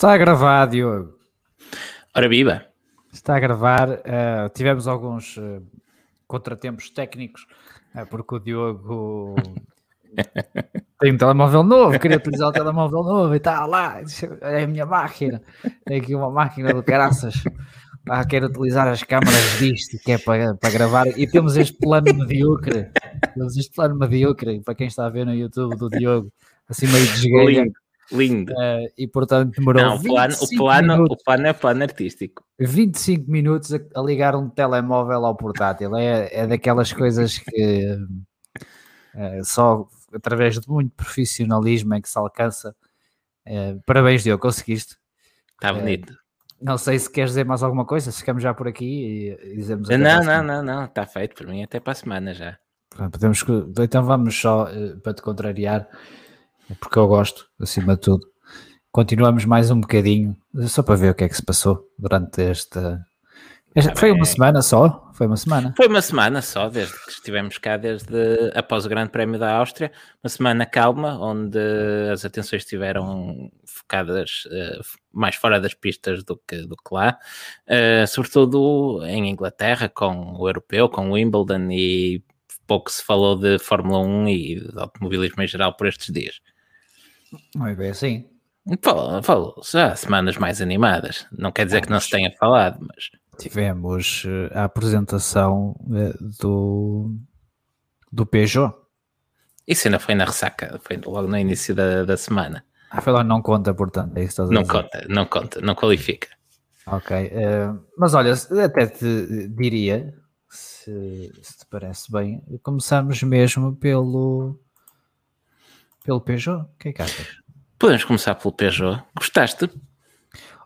Está a gravar, Diogo. Ora viva! Está a gravar. Uh, tivemos alguns uh, contratempos técnicos, uh, porque o Diogo tem um telemóvel novo, queria utilizar o telemóvel novo e está lá, é a minha máquina. Tem aqui uma máquina do caraças. Ah, quero utilizar as câmaras disto, que é para, para gravar. E temos este plano medíocre. Temos este plano medíocre, para quem está a ver no YouTube do Diogo, assim meio desgalho. Lindo. Uh, e portanto demorou Não, o plano, o, plano, minutos, o plano é plano artístico. 25 minutos a, a, ligar um telemóvel ao portátil. É, é daquelas coisas que uh, só através de muito profissionalismo é que se alcança. Uh, parabéns, Diogo, conseguiste. Está bonito. Não sei se queres dizer mais alguma coisa, ficamos já por aqui e dizemos. Não, não, não, não, está feito por mim até para a semana já. Podemos, então vamos só para te contrariar porque eu gosto, acima de tudo. Continuamos mais um bocadinho, só para ver o que é que se passou durante esta. esta foi uma semana só? Foi uma semana? Foi uma semana só, desde que estivemos cá, desde após o Grande Prémio da Áustria. Uma semana calma, onde as atenções estiveram focadas uh, mais fora das pistas do que, do que lá, uh, sobretudo em Inglaterra, com o europeu, com o Wimbledon e pouco se falou de Fórmula 1 e de automobilismo em geral por estes dias. Não é bem assim. Falou, falou já semanas mais animadas. Não quer dizer ah, que não se tenha falado, mas. Tivemos eh, a apresentação eh, do, do Peugeot. Isso ainda foi na ressaca, foi logo no início da, da semana. Ah, foi lá, não conta, portanto, é isso Não conta, não conta, não qualifica. Ok, uh, mas olha, até te diria, se, se te parece bem, começamos mesmo pelo, pelo Peugeot? O que é que achas? Podemos começar pelo Peugeot. Gostaste?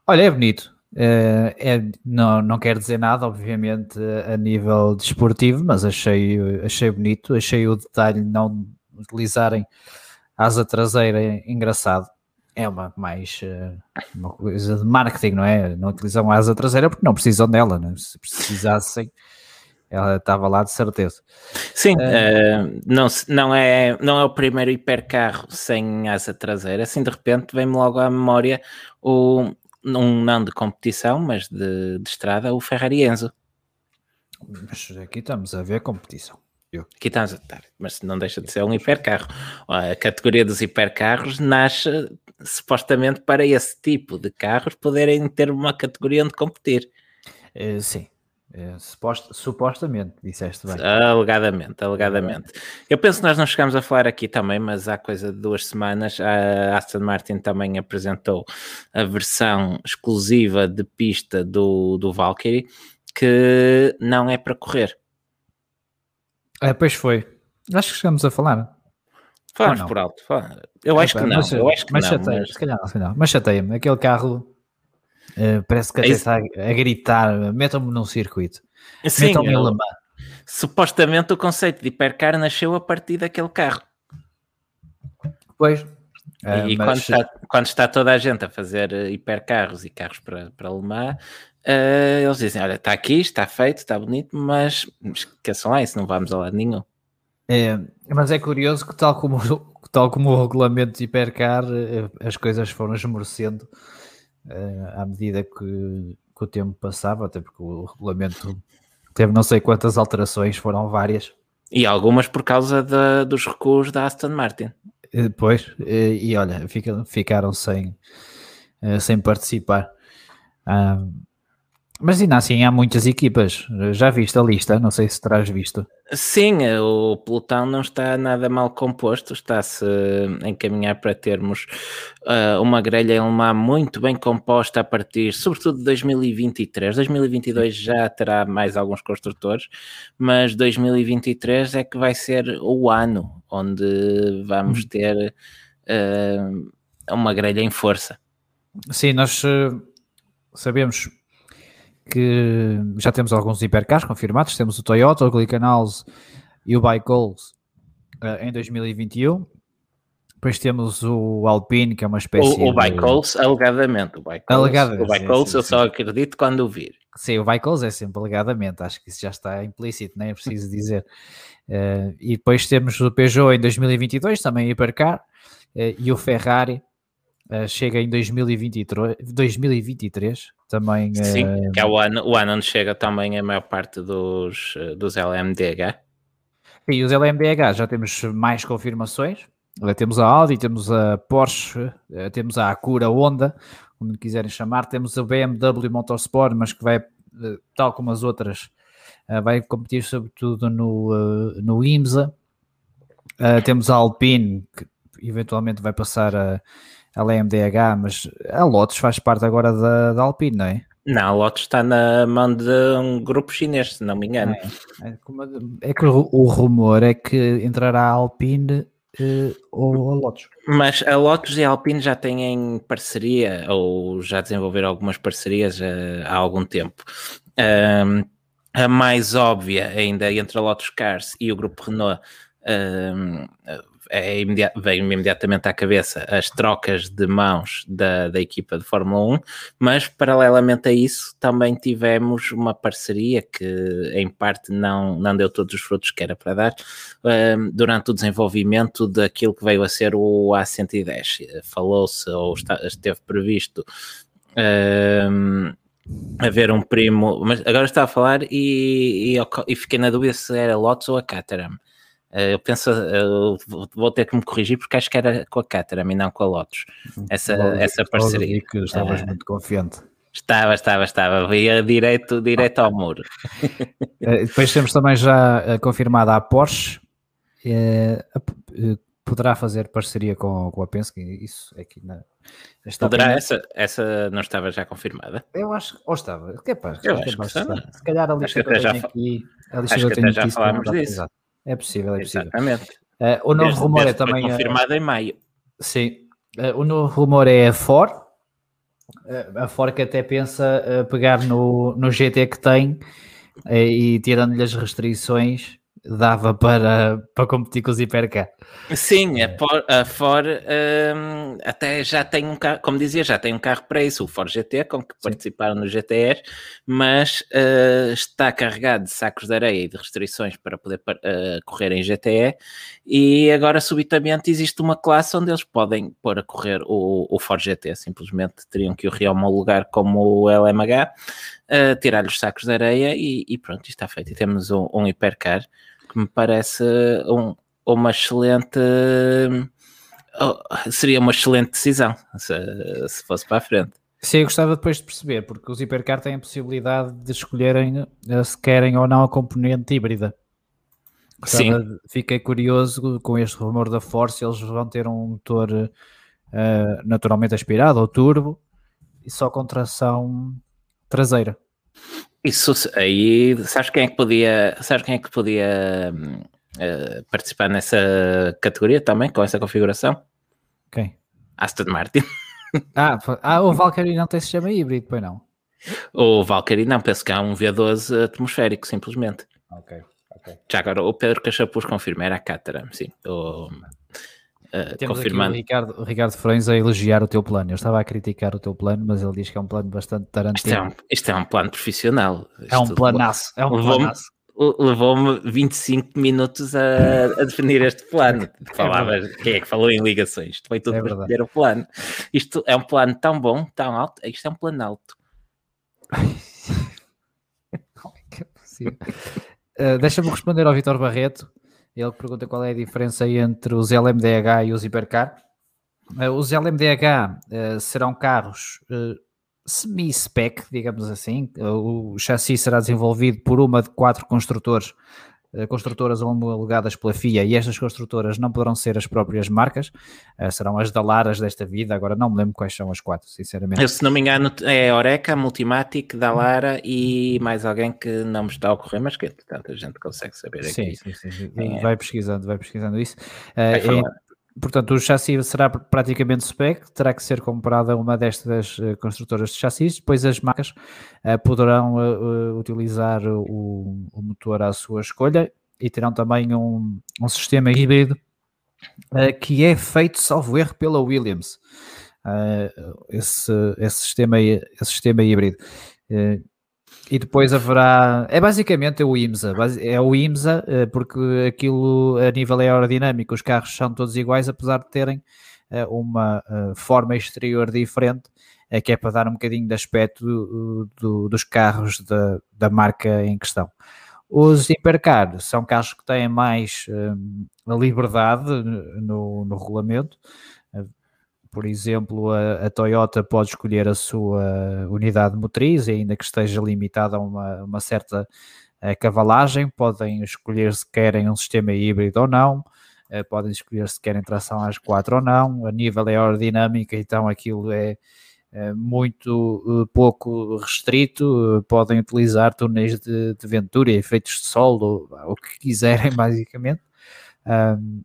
Olha, é bonito. É, é, não, não quer dizer nada, obviamente, a nível desportivo, mas achei, achei bonito. Achei o detalhe de não utilizarem asa traseira engraçado. É uma mais eh, uma coisa de marketing, não é? Não utilizam a asa traseira porque não precisam dela, né? se precisassem ela estava lá de certeza. Sim, uh, não, não, é, não é o primeiro hipercarro sem asa traseira. Assim, de repente, vem-me logo à memória o, um não de competição, mas de, de estrada, o Ferrari Enzo. Mas aqui estamos a ver competição. Aqui estamos a estar, mas não deixa de ser um hipercarro. A categoria dos hipercarros nasce supostamente para esse tipo de carros poderem ter uma categoria onde competir. Uh, sim, é, supost, supostamente, disseste bem. Alegadamente, alegadamente. Eu penso que nós não chegamos a falar aqui também, mas há coisa de duas semanas a Aston Martin também apresentou a versão exclusiva de pista do, do Valkyrie, que não é para correr. É, pois foi. Acho que chegamos a falar. Falamos por alto. Eu acho que não. Mas, eu acho que mas não. Chateia, mas... Se calhar, se calhar. Mas chateia-me. Aquele carro Uh, parece que até é está a, gritar: metam-me num circuito. Metam-me em Le Mans. Supostamente o conceito de hipercar nasceu a partir daquele carro. Pois. Uh, e mas... quando, está, quando, está, toda a gente a fazer eh, hipercarros e carros para, para Le Mans, uh, eles dizem: Olha, está aqui, está feito, está bonito, mas esqueçam lá isso, não vamos a lado nenhum. É, mas é curioso que, tal como, tal como o regulamento de hipercar, as coisas foram esmorecendo à medida que, que, o tempo passava, até porque o regulamento teve não sei quantas alterações, foram várias. E algumas por causa de, dos recuos da Aston Martin. Uh, pois, uh, e olha, fica, ficaram sem, sem participar. Mas ainda assim há muitas equipas. Já viste a lista? Não sei se terás visto. Sim, o pelotão não está nada mal composto, está-se a encaminhar para termos uh, uma grelha alemã muito bem composta a partir, sobretudo de 2023. 2022 já terá mais alguns construtores, mas 2023 é que vai ser o ano onde vamos hum. ter uh, uma grelha em força. Sim, nós uh, sabemos que já temos alguns hipercars confirmados. Temos o Toyota, o Glickenhaus e o Bicol uh, em 2021. Depois temos o Alpine, que é uma espécie o, o Bicols, alegadamente. O Bicols, alegadamente, o Bicols eu sim. só acredito quando o vir. Sim, o Bicols é sempre alegadamente. Acho que isso já está implícito, nem é preciso dizer. Uh, e depois temos o Peugeot em 2022, também hipercar. Uh, e o Ferrari uh, chega em 2023, 2023 também. Sim, uh, que é o ano, o ano onde chega também a maior parte dos, dos LMDH. E os LMDH já temos mais confirmações. Temos a Audi, temos a Porsche, temos a Acura Honda, como quiserem chamar. Temos a BMW Motorsport, mas que vai, tal como as outras, vai competir sobretudo no, no IMSA. temos a Alpine, que eventualmente vai passar a, a LMDH, mas a Lotus faz parte agora da, da Alpine, não é? Não, a Lotus está na mão de um grupo chinês, se não me engano. É, é, é que o, o, rumor é que entrará a Alpine uh, ou a Lotus. Mas a Lotus e a Alpine já têm parceria, ou já desenvolveram algumas parcerias uh, há algum tempo. Um, a mais óbvia ainda entre a Lotus Cars e o grupo Renault um, é imedi veio-me imediatamente à cabeça as trocas de mãos da, da equipa de Fórmula 1, mas paralelamente a isso também tivemos uma parceria que em parte não, não deu todos os frutos que era para dar um, durante o desenvolvimento daquilo que veio a ser o A110. Falou-se ou está, esteve previsto um, haver um primo, mas agora está a falar e, e, e, fiquei na dúvida se era Lotus ou a Caterham. Eh, eu penso, eu vou ter que me corrigir porque acho que era com a Caterham e não com a Lotus. Essa, logo, essa parceria. que estavas uh, muito confiante. Estava, estava, estava. Via direito, direito ao muro. Eh, depois temos também já confirmada a Porsche. poderá fazer parceria com, com a Penske, isso aqui na. Poderá, essa, essa não estava já confirmada? Eu acho, ou estava, capaz, eu acho que estava. Se calhar a lista que, já, aqui, a lista acho que até já falámos disso. É possível, é possível. Exatamente. Uh, o novo desde, rumor é desde é também. confirmado uh, em maio. Sim. Uh, o novo rumor é a Ford. a Ford que até pensa pegar no, no GT que tem e tirando-lhe as restrições dava para, para competir com os Hipercar. Sim, a, For, a Ford um, até já tem um carro, como dizia, já tem um carro para isso, o Ford GT, com que Sim. participaram no GTR, mas uh, está carregado de sacos de areia e de restrições para poder uh, correr em GTE e agora subitamente existe uma classe onde eles podem pôr a correr o, o Ford GT, simplesmente teriam que o reomologar como o LMH, uh, tirar-lhe os sacos de areia e, e, pronto, está feito. E temos um, um hipercar que me parece um, uma excelente. Oh, seria uma excelente decisão se, se fosse para a frente. Sim, eu gostava depois de perceber, porque os hipercar têm a possibilidade de escolherem eh, se querem ou não a componente híbrida. Sim. Fiquei curioso com este rumor da Force, eles vão ter um motor uh, naturalmente aspirado ou turbo e só com tração traseira. Isso aí, sabes quem é que podia, sabes quem é que podia uh, participar nessa categoria também, com essa configuração? Quem? Aston Martin. Ah, ah o Valkyrie não tem sistema híbrido, pois não? O Valkyrie não, penso que há um V12 atmosférico, simplesmente. Ok, ok. Já agora, o Pedro Cachapuz confirma, era a Caterham, sim. O, Uh, Temos confirmando. aqui o Ricardo, o Ricardo Frões a elogiar o teu plano. Eu estava a criticar o teu plano, mas ele diz que é um plano bastante tarantino. Isto é um, isto é um plano profissional. Isto é um planaço. É um planaço. Levou-me 25 minutos a, a, definir este plano. É Falava, quem é que falou em ligações? Foi tudo é para escolher o plano. Isto é um plano tão bom, tão alto. Isto é um plano alto. Como é que é possível? Uh, Deixa-me responder ao Vitor Barreto. Ele pergunta qual é a diferença entre os LMDH e os Hipercar. Uh, os LMDH eh, serão carros uh, semi-spec, digamos assim. o chassi será desenvolvido por uma de quatro construtores eh, construtoras homologadas pela FIA e estas construtoras não poderão ser as próprias marcas, eh, serão as da Laras desta vida, agora não me lembro quais são as quatro, sinceramente. Eu, se não me engano, é Oreca, Multimatic, Dalara e mais alguém que não me está a ocorrer, mas que tanta gente consegue saber aqui. Sim, sim, sim. sim. É. Vai pesquisando, vai pesquisando isso. Vai é, Portanto, o chassi será praticamente spec, terá que ser comprada uma destas uh, construtoras de chassis, depois as marcas uh, poderão uh, utilizar o, o, motor à sua escolha e terão também um, um sistema híbrido que é feito, salvo erro, pela Williams. esse, esse, sistema, esse sistema híbrido. E depois haverá. É basicamente o IMSA. É o IMSA, eh, porque aquilo a nível aerodinâmico, os carros são todos iguais, apesar de terem uma forma exterior diferente, que é para dar um bocadinho de aspecto do, do, dos carros da, da marca em questão. Os hipercar são carros que têm mais liberdade no, no regulamento. Por exemplo, a, a, Toyota pode escolher a sua unidade motriz, ainda que esteja limitada a uma, uma certa uh, cavalagem. Podem escolher se querem um sistema híbrido ou não. podem escolher se querem tração às quatro ou não. A nível aerodinâmica, então aquilo é é muito eh, pouco restrito, eh, podem utilizar túneis de, de ventura, efeitos de sol, o que quiserem, basicamente. Um,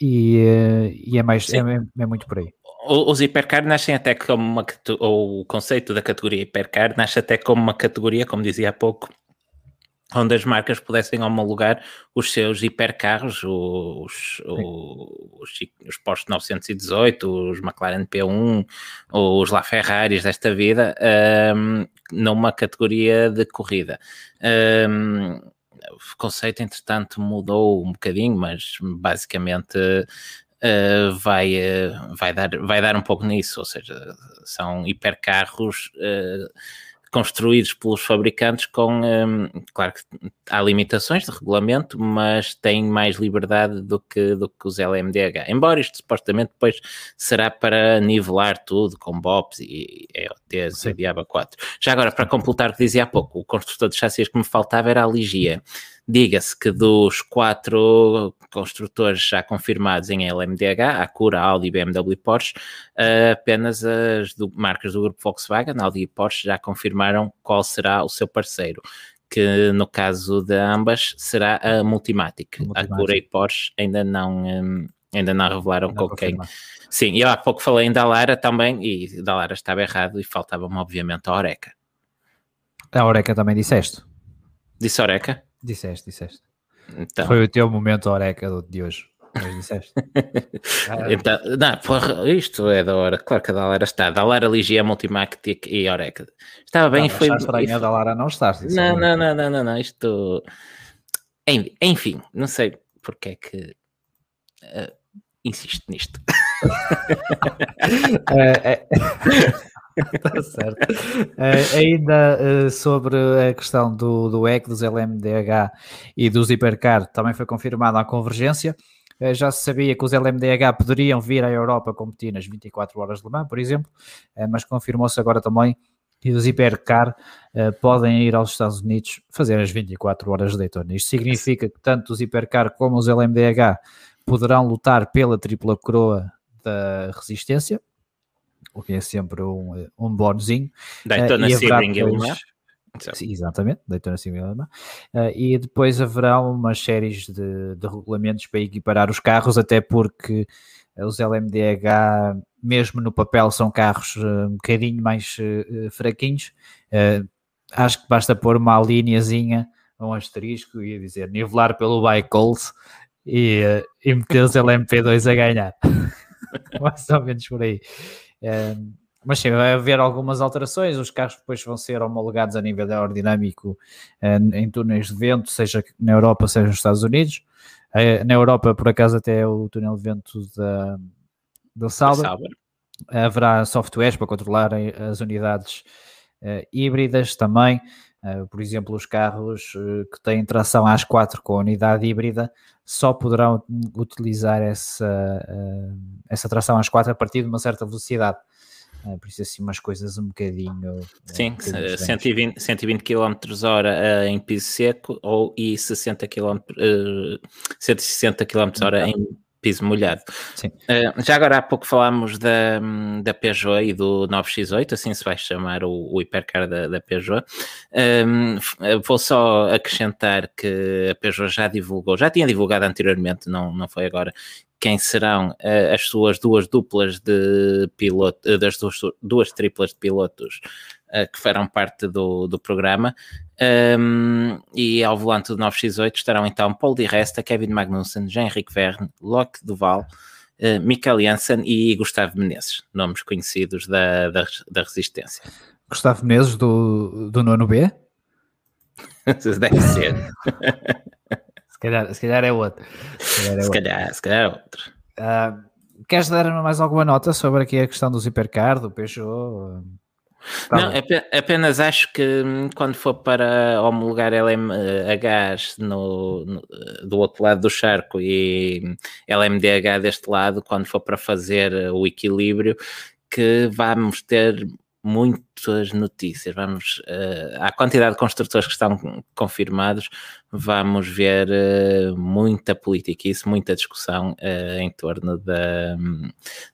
e, eh, e, é mais é, é, muito por aí. Os hipercar nascem até como uma ou o conceito da categoria hipercar nasce até como uma categoria, como dizia há pouco, onde as marcas pudessem homologar os seus hipercarros, os, os, os Porsche 918, os McLaren P1, os LaFerraris desta vida, um, numa categoria de corrida. Um, o conceito, entretanto, mudou um bocadinho, mas basicamente uh, vai, uh, vai, dar, vai dar um pouco nisso, ou seja, são hipercarros. Uh, construídos pelos fabricantes com, um, claro que há limitações de regulamento, mas têm mais liberdade do que, do que os LMDH. Embora isto supostamente depois será para nivelar tudo com BOPs e EOTs e Diaba 4. Já agora, para completar o que dizia há pouco, o construtor de chassis que me faltava era a Ligia. Diga-se que dos quatro construtores já confirmados em LMDH, Acura, Audi, BMW e Porsche, apenas as do, marcas do grupo Volkswagen, Audi e Porsche, já confirmaram qual será o seu parceiro que no caso de ambas será a Multimatic. Multimatic. Acura e Porsche ainda não, um, ainda não revelaram não com quem. Sim, eu há pouco falei em Dalara também, e Dalara estava errado e faltava-me obviamente a Oreca. A Oreca também disseste? Disse Oreca? Disseste, disseste. Então. Foi o teu momento oreca de hoje. Mas disseste. então, não, porra, isto é da hora. Claro que a Dalara está. Dalara, Ligia, Multimactic e Oreca. Estava bem não, foi. estranho a Dalara não estar. Não, não, não, não, não, não. Isto. Enfim, não sei porque é que. Uh, insisto nisto. é, é... Está certo. Uh, ainda uh, sobre a questão do, do EC, dos LMDH e dos hipercar, também foi confirmada a convergência. Uh, já se sabia que os LMDH poderiam vir à Europa competir nas 24 horas de Le Mans, por exemplo, mas confirmou-se agora também que os hipercar podem ir aos Estados Unidos fazer as 24 horas de Daytona. Isto significa que tanto os hipercar como os LMDH poderão lutar pela tripla coroa da resistência, o que é sempre um, um bónusinho. Daytona uh, Sebring depois... Sim, exatamente, Daytona Sebring uh, e depois haverá umas séries de, de, regulamentos para equiparar os carros, até porque os LMDH, mesmo no papel, são carros uh, um bocadinho mais uh, fraquinhos. Uh, acho que basta pôr uma linhazinha, um asterisco e dizer nivelar pelo Bicols e, e meter os LMP2 a ganhar. mais ou menos por aí mas sim, vai haver algumas alterações. Os carros depois vão ser homologados a nível aerodinâmico em túneis de vento, seja na Europa, seja nos Estados Unidos. Eh, na Europa, por acaso, até o túnel de vento da, da Sauber. Haverá softwares para controlar as unidades uh, híbridas também. Uh, por exemplo, os carros uh, que têm tração às 4 com a unidade híbrida só poderão utilizar essa, essa tração às 4 a partir de uma certa velocidade. por isso, assim, umas coisas um bocadinho. Sim, um bocadinho 120, 120 km hora em piso seco ou e 60 km, 160 km hora em piso molhado. Uh, já agora há pouco falámos da, da Peugeot e do 9X8, assim se vai chamar o, o hipercar da, da Peugeot. Um, eh, vou só acrescentar que a Peugeot já divulgou, já tinha divulgado anteriormente, não, não foi agora, quem serão uh, as suas duas duplas de piloto, das duas, duas triplas de pilotos uh, que farão parte do, do programa. Um, e ao volante do 9x8 estarão então Paul Di Resta, Kevin Magnussen, Jean-Henrique Verne, Locke Duval, uh, Michael Janssen e Gustavo Menezes, nomes conhecidos da, da, da resistência. Gustavo Menezes do, do nono B? Deve ser. se, calhar, se calhar é outro. Se calhar é, se outro. calhar, se calhar é outro. Uh, queres dar mais alguma nota sobre aqui a questão do hipercar, do Peugeot? Tá não, apenas acho que hum, quando for para homologar LMH no, no, do outro lado do charco e LMDH deste lado, quando for para fazer o equilíbrio, que vamos ter muitas notícias. Vamos, uh, a quantidade de construtores que estão confirmados, vamos ver uh, muita política isso, muita discussão uh, em torno da,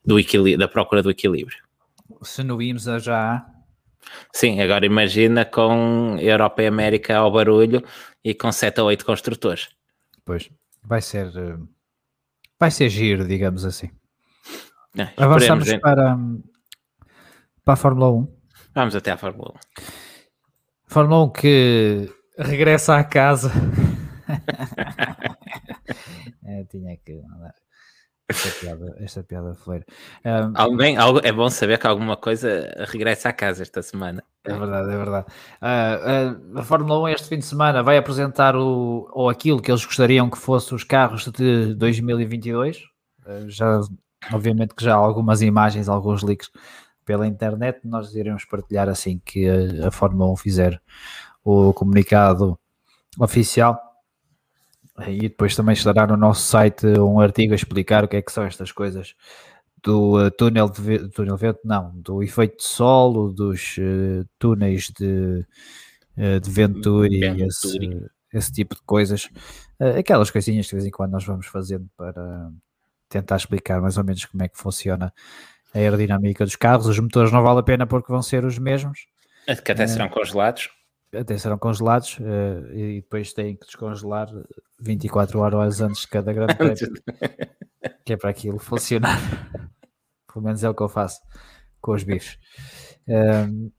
do da procura do equilíbrio. Se no IMSA já Sim, agora imagina com Europa e América ao barulho e com 7 ou 8 construtores. Pois, vai ser vai ser giro, digamos assim. É, Avançamos para, para a Fórmula 1. Vamos até à Fórmula 1. Fórmula 1 que regressa à casa. é, tinha que mandar esta piada, esta piada foi. Um, Alguém, algo, é bom saber que alguma coisa regressa à casa esta semana. É verdade, é verdade. Uh, uh, a Fórmula 1 este fim de semana vai apresentar o, ou aquilo que eles gostariam que fosse os carros de 2022. Uh, já, obviamente que já há algumas imagens, alguns leaks pela internet, nós iremos partilhar assim que a, a Fórmula 1 fizer o comunicado oficial. E depois também estará no nosso site um artigo a explicar o que é que são estas coisas do uh, túnel de túnel vento, não, do efeito de solo, dos uh, túneis de, uh, de Venturi, Venturi. Esse, esse, tipo de coisas, aquelas coisinhas que de vez em quando nós vamos fazendo para tentar explicar mais ou menos como é que funciona a aerodinâmica dos carros. Os motores não vale a pena porque vão ser os mesmos. Que até serão congelados. Até serão congelados uh, e depois têm que descongelar 24 horas antes de cada grande prémio, que é para aquilo funcionar. Pelo menos é o que eu faço com os bifes. Um,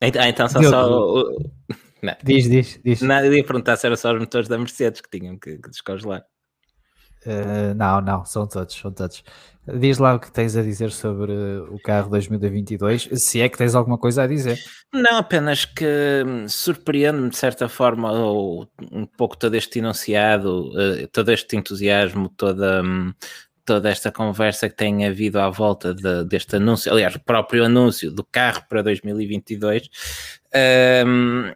ah, então são só. O... Não. Diz, diz, diz. Eu ia perguntar se eram só os motores da Mercedes que tinham que, que descongelar. Uh, não, não, são todos, são todos. Diz lá o que tens a dizer sobre o carro 2022, se é que tens alguma coisa a dizer. Não, apenas que surpreende-me de certa forma ou, um pouco todo este enunciado, uh, todo este entusiasmo, toda, um, toda esta conversa que tem havido à volta de, deste anúncio, aliás, o próprio anúncio do carro para 2022. Um,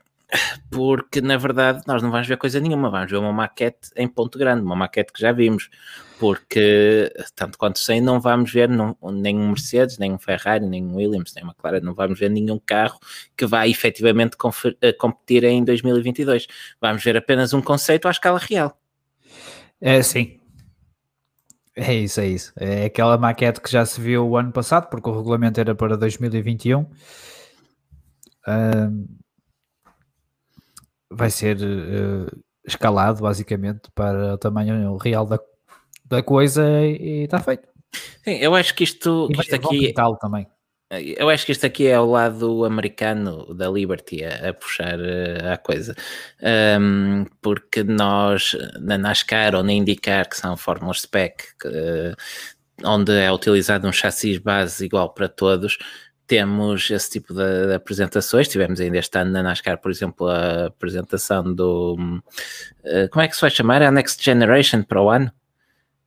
porque na verdade nós não vamos ver coisa nenhuma, vamos ver uma maquete em ponto grande, uma maquete que já vimos, porque tanto quanto sei, não vamos ver não, nem um Mercedes, nem um Ferrari, nem um Williams, nem uma Clara, não vamos ver nenhum carro que vá efetivamente eh, competir em 2022. Vamos ver apenas um conceito à escala real. É, sim. É isso, é isso. É aquela maquete que já se viu o ano passado, porque o regulamento era para 2021. Um, vai ser uh, escalado basicamente para o tamanho real da, da coisa e está feito. Sim, eu acho que isto, que isto aqui também. Eu acho que isto aqui é o lado americano da Liberty a, a puxar uh, a coisa, um, porque nós na NASCAR ou na IndyCar, que são fórmulas spec, que, uh, onde é utilizado um chassi base igual para todos, temos esse tipo de, de, apresentações. Tivemos ainda este ano na NASCAR, por exemplo, a apresentação do. Uh, como é que se vai chamar? A Next Generation para o ano?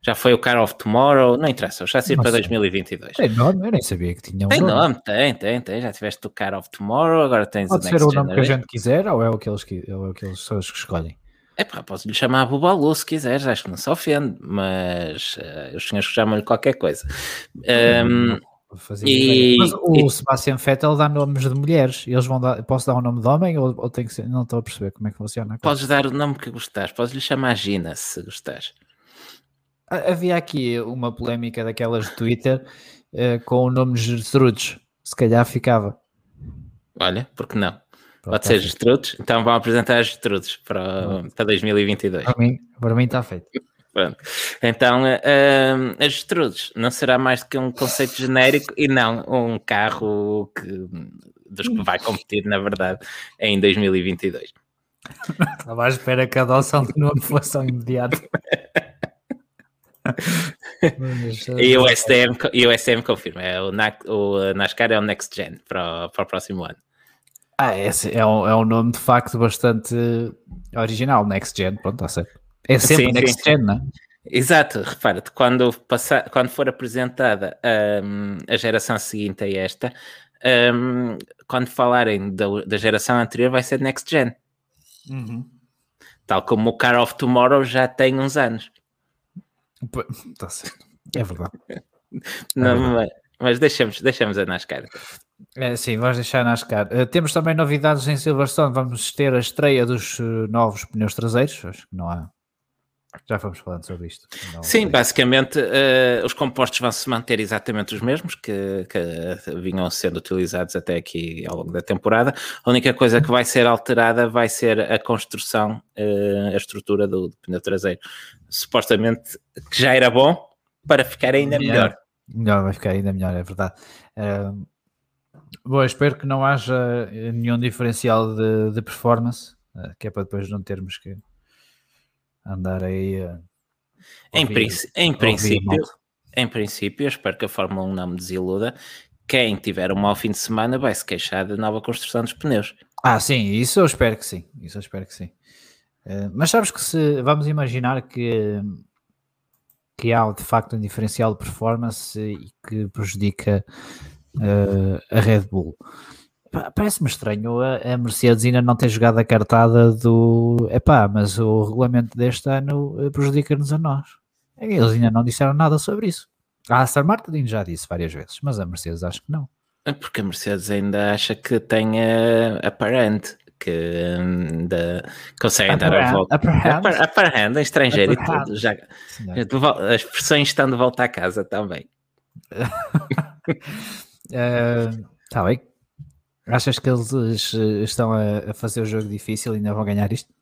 Já foi o Car of Tomorrow, não interessa, o chassi para 2022. Tem nome, eu nem sabia que tinha um Tem nome, tem, tem, tem. Já tiveste o Car of Tomorrow, agora tens Pode o Next ser o nome que a gente quiser ou é o que eles, ou é o que eles são os que escolhem? É pá, posso lhe chamar Bubalu se quiseres, acho que não se ofende, mas uh, os senhores chamam-lhe qualquer coisa. Um, e, Mas o e, Sebastian Vettel dá nomes de mulheres. Eles vão dar, posso dar um nome de homem ou, ou tem que ser? Não estou a perceber como é que funciona. Podes dar o nome que gostares, podes lhe chamar Gina se gostares. Havia aqui uma polémica daquelas de Twitter uh, com o nome Gertrudes. Se calhar ficava. Olha, porque não? Pode, Pode ser Gertrudes. Então vão apresentar Gertrudes para, para 2022. Para mim, para mim está feito. Pronto. Então, uh, as Strudes não será mais do que um conceito genérico e não um carro que, dos que vai competir, na verdade, em 2022. Estava à espera que a adoção de novo fosse imediato. e o STM, e o STM confirma, é o, o NASCAR é o Next Gen para o, para o próximo ano. Ah, esse é um, é um nome de facto bastante original, Next Gen, pronto, está certo. É sempre sim, Next sim. Gen, não é? Exato, repara-te, quando, passar, quando for apresentada um, a geração seguinte a esta, um, quando falarem da, da, geração anterior, vai ser Next Gen. Uhum. Tal como o Car of Tomorrow já tem uns anos. Está certo, é verdade. Não, é verdade. Mas, deixamos, deixamos a NASCAR. É, sim, vamos deixar NASCAR. Uh, temos também novidades em Silverstone. Vamos ter a estreia dos uh, novos pneus traseiros. Acho que não há já fomos falando sobre isto. Não Sim, sei. basicamente uh, os compostos vão se manter exatamente os mesmos que, que, vinham sendo utilizados até aqui ao longo da temporada. A única coisa que vai ser alterada vai ser a construção, uh, a estrutura do, do, pneu traseiro. Supostamente que já era bom para ficar ainda melhor. Melhor, vai ficar ainda melhor, é verdade. Uh, bom, espero que não haja nenhum diferencial de, de performance, que é para depois não termos que andar aí a. Em, ouvir, em, princípio, em princípio, eu espero que a Fórmula 1 não me desiluda. Quem tiver um mau fim de semana vai se queixar da nova construção dos pneus. Ah, sim, isso eu espero que sim. Isso eu espero que sim. Uh, mas sabes que se vamos imaginar que, que há de facto um diferencial de performance e que prejudica uh, a Red Bull. Parece-me estranho a, a, Mercedes ainda não ter jogado a cartada do epá, mas o regulamento deste ano eh, prejudica-nos a nós. Eles ainda não disseram nada sobre isso. A Aston Martin já disse várias vezes, mas a Mercedes acho que não. É porque a Mercedes ainda acha que tem a, aparente que ainda conseguem dar a volta. Upper hand, em estrangeiro upper e tudo. Já, as versões estão de volta à casa também. Está uh, bem. Achas que eles eh, estão a, fazer o jogo difícil e ainda vão ganhar isto?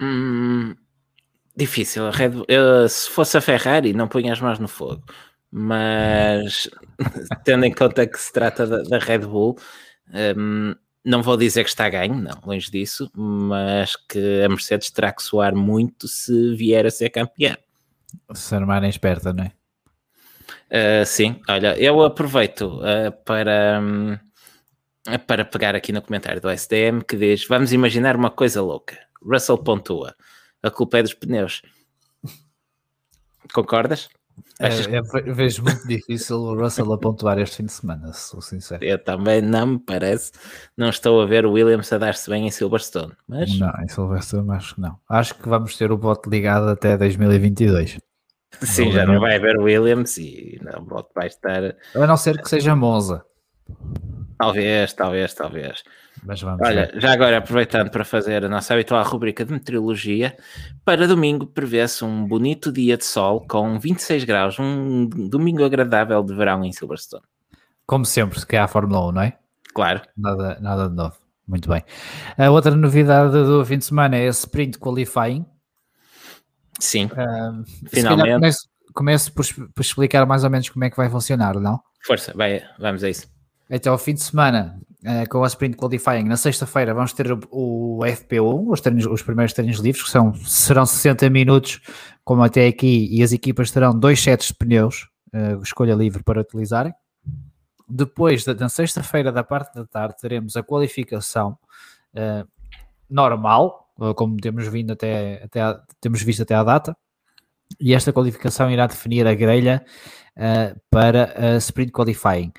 Hum, difícil. Red, eu, se fosse a Ferrari, não punha as mãos no fogo. Mas tendo em conta que se trata da, da Red Bull, hum, não vou dizer que está a ganho, não, longe disso, mas que a Mercedes terá que soar muito se vier a ser campeã. Se armarem esperta, não é? Uh, sim, olha, eu aproveito uh, para. Um, para pegar aqui no comentário do SDM que diz: Vamos imaginar uma coisa louca. Russell pontua. A culpa é dos pneus. Concordas? É, é, vejo muito difícil o Russell a pontuar este fim de semana, sou sincero. Eu também não me parece. Não estou a ver o Williams a dar-se bem em Silverstone. Mas... Não, em Silverstone acho que não. Acho que vamos ter o bote ligado até 2022. Sim, já não vai haver Williams e não, o bote vai estar. A não ser que seja Monza. Talvez, talvez, talvez. Mas vamos Olha, ver. já agora aproveitando para fazer a nossa habitual rubrica de meteorologia, para domingo prevê-se um bonito dia de sol com 26 graus, um domingo agradável de verão em Silverstone. Como sempre, que é a Fórmula 1, não é? Claro. Nada, nada de novo. Muito bem. A outra novidade do fim de semana é a Sprint Qualifying. Sim, uh, finalmente. Começo, começo por, por explicar mais ou menos como é que vai funcionar, não? Força, vai, vamos a isso. Até ao fim de semana, uh, com a Sprint Qualifying, na sexta-feira vamos ter o, o FP1, os, treinos, os primeiros treinos livres, que são, serão 60 minutos, como até aqui, e as equipas terão dois sets de pneus, uh, escolha livre para utilizarem. Depois, da, na sexta-feira, da parte da tarde, teremos a qualificação uh, normal, como temos vindo até, até a, temos visto até à data, e esta qualificação irá definir a grelha para a Sprint Qualifying.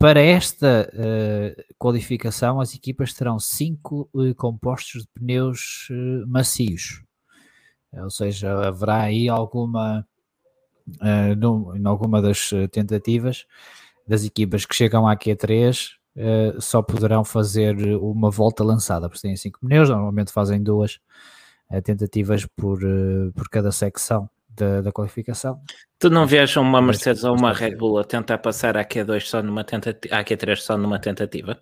Para esta uh, qualificação, as equipas terão cinco uh, compostos de pneus uh, macios, ou seja, haverá aí alguma, em alguma das tentativas das equipas que chegam à Q3 só poderão fazer uma volta lançada, porque têm cinco pneus, normalmente fazem duas tentativas por, por cada secção da, da qualificação. Tu não vês uma Mercedes ou uma Red Bull a tentar passar a Q2 só numa tentativa, a Q3 só numa tentativa?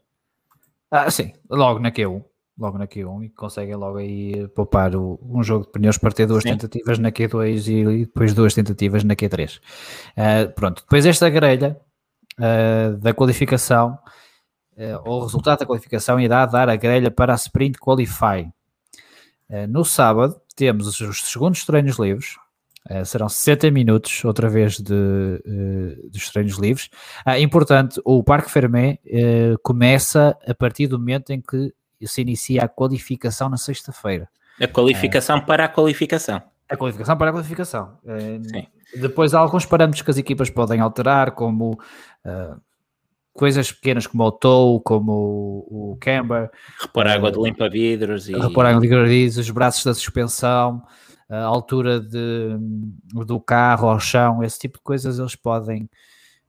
Ah, sim, logo na Q1. Logo na Q1 e conseguem logo aí poupar o, um jogo de pneus para ter duas sim. tentativas na Q2 e, e, depois duas tentativas na Q3. Uh, ah, pronto, depois esta grelha uh, da qualificação, uh, o resultado da qualificação irá dar a grelha para a Sprint Qualify. no sábado temos os, os segundos treinos livres, Uh, serão 60 minutos, outra vez, de, uh, dos treinos livres. Ah, importante, o Parque Fermé uh, começa a partir do momento em que se inicia a qualificação na sexta-feira. A qualificação para a qualificação. A qualificação para a qualificação. Sim. Depois há alguns parâmetros que as equipas podem alterar, como coisas pequenas como o tow, como o, o camber. Repor água de limpa-vidros. E... Repor água de limpa-vidros, os braços da suspensão, a altura de, do carro ao chão, esse tipo de coisas eles podem,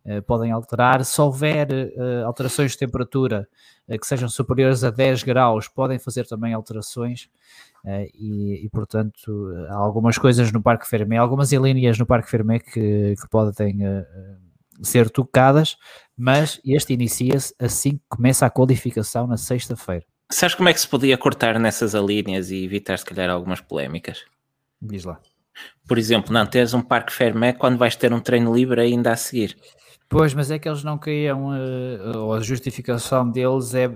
uh, podem alterar. Se houver uh, alterações de temperatura uh, que sejam superiores a 10 graus, podem fazer também alterações. E, e, portanto, há algumas coisas no Parque Fermé, algumas linhas no Parque Fermé que, que podem ser tocadas, mas este inicia-se assim que começa a qualificação na sexta-feira. Sabes como é que se podia cortar nessas alíneas e evitar, se calhar, algumas polémicas? Diz lá. Por exemplo, não teres um parque Fermé quando vais ter um treino livre ainda a seguir. Pois, mas é que eles não queriam, uh, ou a justificação deles é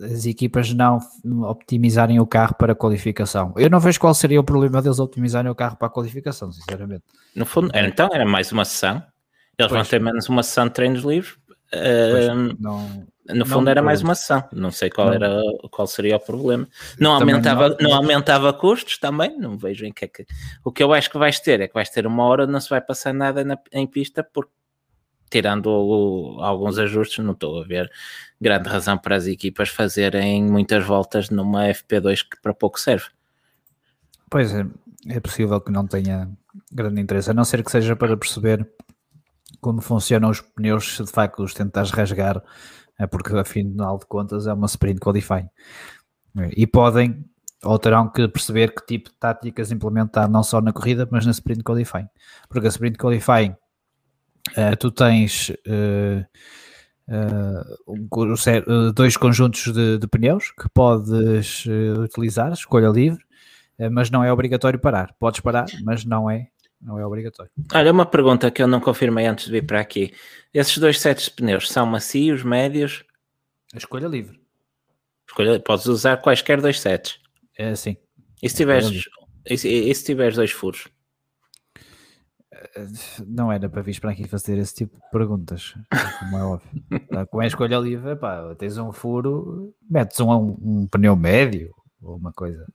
as equipas não optimizarem o carro para a qualificação. Eu não vejo qual seria o problema deles optimizarem o carro para a qualificação, sinceramente. No fundo, então era mais uma sessão. Eles pois. vão ter menos uma sessão de treinos livres. Uh, não, no fundo não, era mais uma sessão. Não sei qual, não. era, qual seria o problema. Não aumentava, não. não. aumentava custos também. Não vejo em que é que. O que eu acho que vais ter é que vais ter uma hora, não se vai passar nada na, em pista, porque tirando o, alguns ajustes, não estou a ver grande razão para as equipas fazerem muitas voltas numa FP2 que para pouco serve. Pois é, é possível que não tenha grande interesse, a não ser que seja para perceber como funcionam os pneus se de facto os tentares rasgar, é porque afinal de contas é uma sprint qualifying. E podem ou terão que perceber que tipo de táticas implementar não só na corrida, mas na sprint qualifying. Porque a sprint qualifying uh, tu tens uh, uh, dois conjuntos de, de, pneus que podes utilizar, escolha livre, mas não é obrigatório parar. Podes parar, mas não é não é obrigatório. Olha, uma pergunta que eu não confirmei antes de vir para aqui. Esses dois sets de pneus são macios, médios? A escolha livre. Escolha, podes usar quaisquer dois sets. É sim. E se tiveres, e se, e se tiveres dois furos? Não era para vir para aqui fazer esse tipo de perguntas, como é óbvio. Tá, com a escolha livre, pá, tens um furo, metes um, um pneu médio ou uma coisa.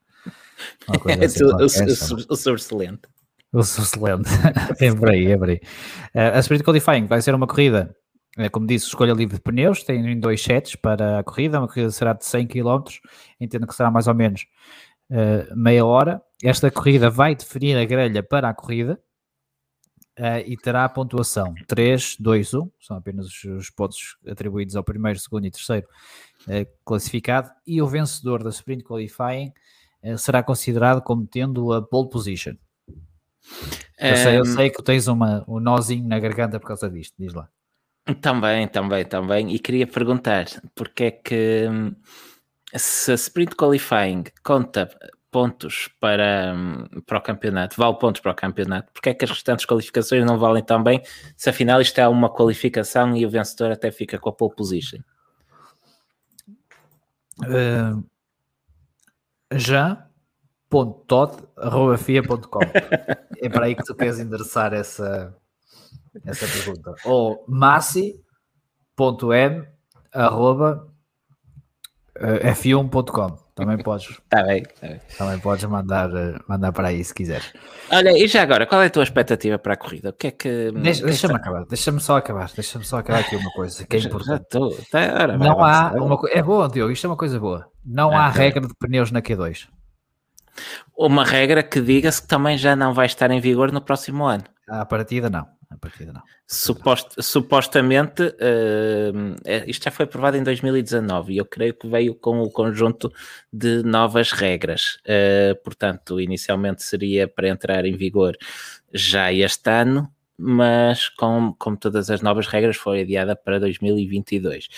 Uma coisa assim, o, o, o, o sobressalente. O excelente. é por aí, é por aí. Uh, a Sprint Qualifying vai ser uma corrida, uh, como disse, escolha livre de pneus, tem dois sets para a corrida, uma corrida será de 100 km, entendo que será mais ou menos uh, meia hora. Esta corrida vai definir a grelha para a corrida e terá pontuação 3, 2, 1, são apenas os, os pontos atribuídos ao primeiro, segundo e terceiro classificado, e o vencedor da Sprint Qualifying será considerado como tendo a pole position. Eu, sei, eu sei que tens uma, um nozinho na garganta por causa disto, diz lá. Também, também, também. E queria perguntar porque é que se a Sprint Qualifying conta pontos para, para o campeonato, vale pontos para o campeonato, porque é que as restantes qualificações não valem tão bem se afinal isto é uma qualificação e o vencedor até fica com a pole position? Uh, já www.todd.fia.com É para aí que tu queres endereçar essa, essa pergunta. Ou massi.m.f1.com também podes. Tá bem, tá bem. Também podes mandar, mandar para aí se quiseres. Olha, e já agora, qual é a tua expectativa para a corrida? O que é que. Deixa, deixa-me acabar, deixa-me só acabar, deixa-me só acabar aqui uma coisa que é importante. Tô, tá, ora, não há uma É boa, Diogo, isto é uma coisa boa. Não ah, há tá. regra de pneus na Q2. Uma regra que diga-se que também já não vai estar em vigor no próximo ano. À partida não. À partida não. Supost, supostamente, uh, isto já foi aprovado em 2019 e eu creio que veio com o conjunto de novas regras. Uh, portanto, inicialmente seria para entrar em vigor já este ano, mas com, como todas as novas regras foi adiada para 2022. Uh,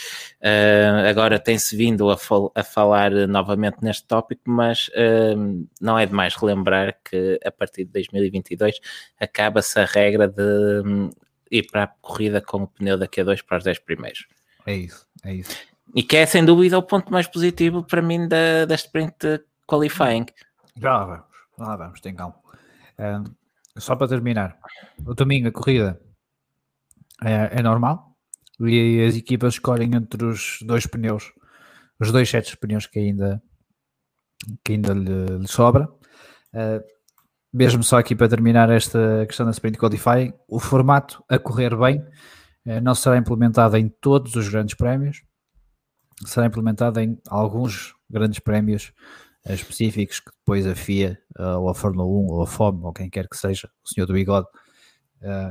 ah, agora tem-se vindo a, fal a, falar novamente neste tópico, mas uh, não é demais relembrar que a partir de 2022 acaba-se a regra de um, ir para a corrida com o pneu daqui a dois para os 10 primeiros. É isso, é isso. E que é sem dúvida o ponto mais positivo para mim da, da sprint qualifying. Já lá vamos, já lá vamos, tem calma. Um só para terminar, o domingo a corrida é, é, normal e as equipas escolhem entre os dois pneus, os dois sets de pneus que ainda, que ainda lhe, lhe sobra. Uh, mesmo só aqui para terminar esta questão da Sprint Qualifying, o formato a correr bem eh, não será implementado em todos os grandes prémios, será implementado em alguns grandes prémios específicos que depois a FIA ou a Fórmula 1 ou a FOM ou quem quer que seja, o senhor do bigode,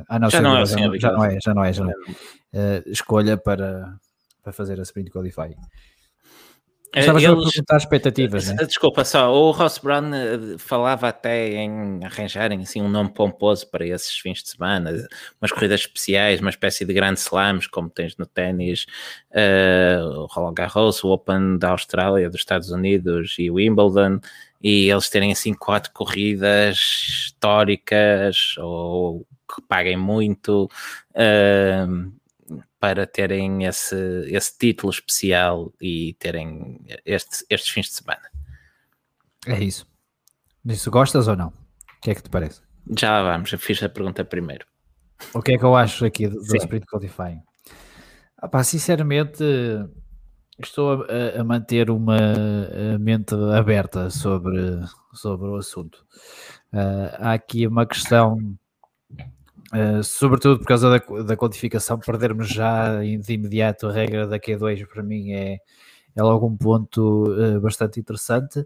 ah, não, já, não é, já, não, já, não é, já não é, já não é, escolha para, para fazer a Sprint Qualifying. Estavas Eles, a perguntar expectativas, né? Desculpa, só, o Ross Brown eh, falava até em arranjarem assim, um nome pomposo para esses fins de semana, umas corridas especiais, uma espécie de grandes slams, como tens no ténis, uh, o Roland Garros, o Open da Austrália, dos Estados Unidos e o Wimbledon, e eles terem assim quatro corridas históricas ou que paguem muito. Uh, para terem esse, esse título especial e terem este, estes fins de semana. É isso. Isso gostas ou não? O que é que te parece? Já vamos, eu fiz a pergunta primeiro. O que é que eu acho aqui do, do Spirit Codifying? Ah, pá, sinceramente, estou a, a, manter uma mente aberta sobre, sobre o assunto. Uh, há aqui uma questão Uh, sobretudo por causa da, da perdermos já de imediato a regra da Q2 para mim é, é logo um ponto uh, bastante interessante.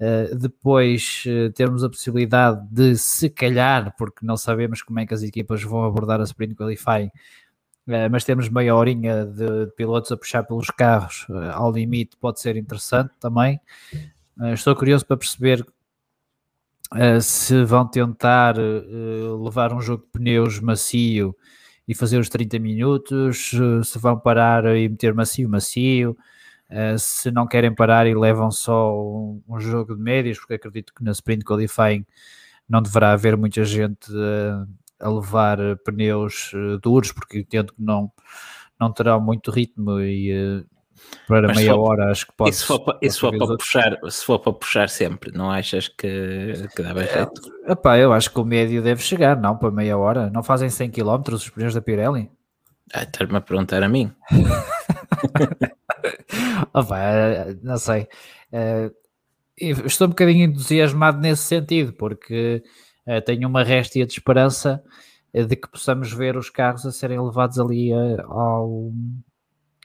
Uh, depois termos a possibilidade de, se calhar, porque não sabemos como é que as equipas vão abordar a Sprint Qualifying, mas temos meia horinha de, de, pilotos a puxar pelos carros ao limite, pode ser interessante também. estou curioso para perceber uh, se vão tentar uh, levar um jogo de pneus macio e fazer os 30 minutos, uh, se vão parar e meter macio, macio, se não querem parar e levam só um, um, jogo de médios, porque acredito que na Sprint Qualifying não deverá haver muita gente a levar pneus duros, porque entendo que não, não terão muito ritmo e para Mas meia for, hora, acho que pode. E se for, para, se for para puxar, se for para puxar sempre, não achas que, que dá bem jeito? É, epá, eu acho que o médio deve chegar, não, para meia hora. Não fazem 100 km os pneus da Pirelli? Ah, Estás-me a perguntar a mim? opa, não sei. Uh, estou um bocadinho entusiasmado nesse sentido, porque tenho uma réstia de esperança de que possamos ver os carros a serem levados ali ao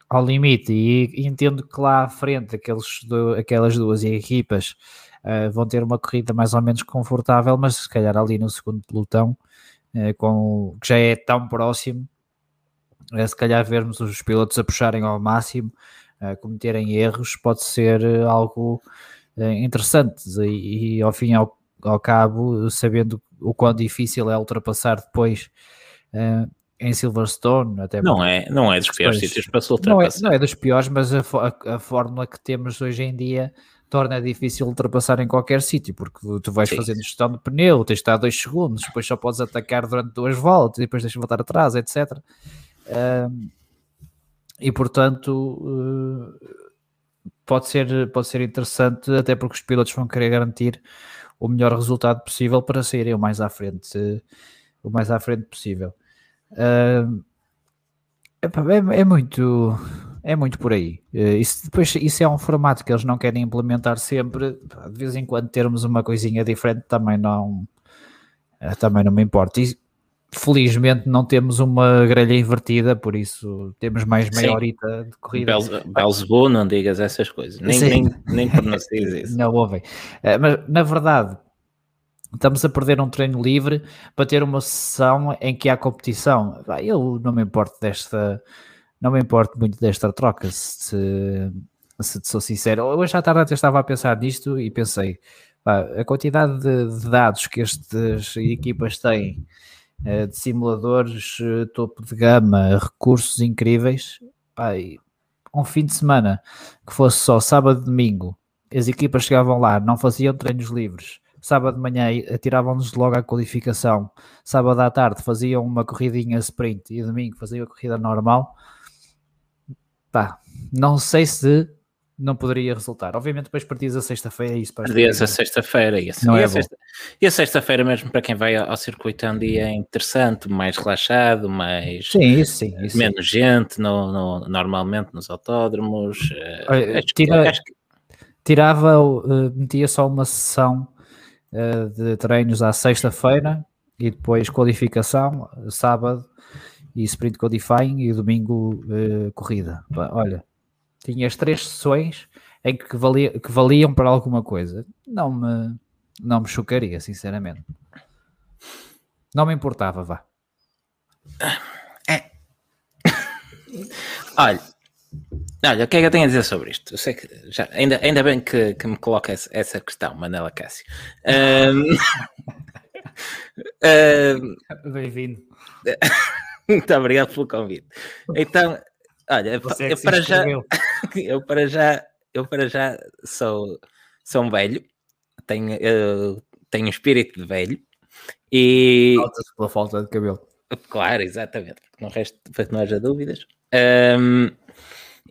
ao limite. E, entendo que lá à frente aqueles, do, aquelas duas equipas uh, vão ter uma corrida mais ou menos confortável, mas se calhar ali no segundo pelotão, uh, com, que já é tão próximo, uh, se calhar vermos os pilotos a puxarem ao máximo, cometerem erros, pode ser algo interessante. E, e, ao fim ao, ao cabo, sabendo o quão difícil é ultrapassar depois em Silverstone, até não é, não é dos piores sítios para se ultrapassar. Não é, não é dos piores, mas a, a, a, fórmula que temos hoje em dia torna difícil ultrapassar em qualquer sítio, porque tu vais Sim. fazendo gestão de pneu, tens de estar dois segundos, depois só podes atacar durante duas voltas, e depois deixas de voltar atrás, etc. Um, e portanto uh, pode ser, pode ser interessante, até porque os pilotos vão querer garantir o melhor resultado possível para saírem o mais à frente, o mais à frente possível. Uh, é, é, muito é muito por aí. Uh, isso, depois, isso é um formato que eles não querem implementar sempre. De vez em quando termos uma coisinha diferente também não uh, também não me importa. E, felizmente não temos uma grelha invertida, por isso temos mais meia horita de corrida. Belzebu, não digas essas coisas, nem, nem, nem não isso. Não ouvem. Uh, mas na verdade, estamos a perder um treino livre para ter uma sessão em que há competição. Eu não me importo desta, não me importo muito desta troca, se, se sou sincero. Hoje à tarde até estava a pensar nisto e pensei, a quantidade de, dados que estas equipas têm eh, de simuladores eh, topo de gama, recursos incríveis, um fim de semana que fosse só sábado e domingo, as equipas chegavam lá, não faziam treinos livres, sábado de manhã atiravam-nos logo à qualificação, sábado à tarde faziam uma corridinha sprint e domingo faziam a corrida normal. Pá, não sei se não poderia resultar. Obviamente depois partias a sexta-feira isso para a sexta-feira e, não e, é a sexta, e a sexta-feira mesmo para quem vai ao circuito é um dia interessante, mais relaxado, mais sim, isso sim, isso menos sim. gente no, no, normalmente nos autódromos. Olha, tira, que... tirava, uh, metia só uma sessão uh, de treinos à sexta-feira e depois qualificação, sábado e sprint qualifying e domingo uh, corrida. Olha, tinhas três sessões em que, valia, que valiam para alguma coisa. Não me, não me chocaria, sinceramente. Não me importava, vá. É. Olha, olha, o que é que eu tenho a dizer sobre isto? Eu sei que já, ainda, ainda bem que, que me coloca essa, questão, Manela Cássio. Um, um, Bem-vindo. Muito obrigado pelo convite. Então, olha, é eu, para já, eu para já, eu para já sou, sou um velho, tenho, tenho um espírito de velho e. Falta-se pela falta de cabelo. Claro, exatamente, porque não, resta, não haja dúvidas. Um,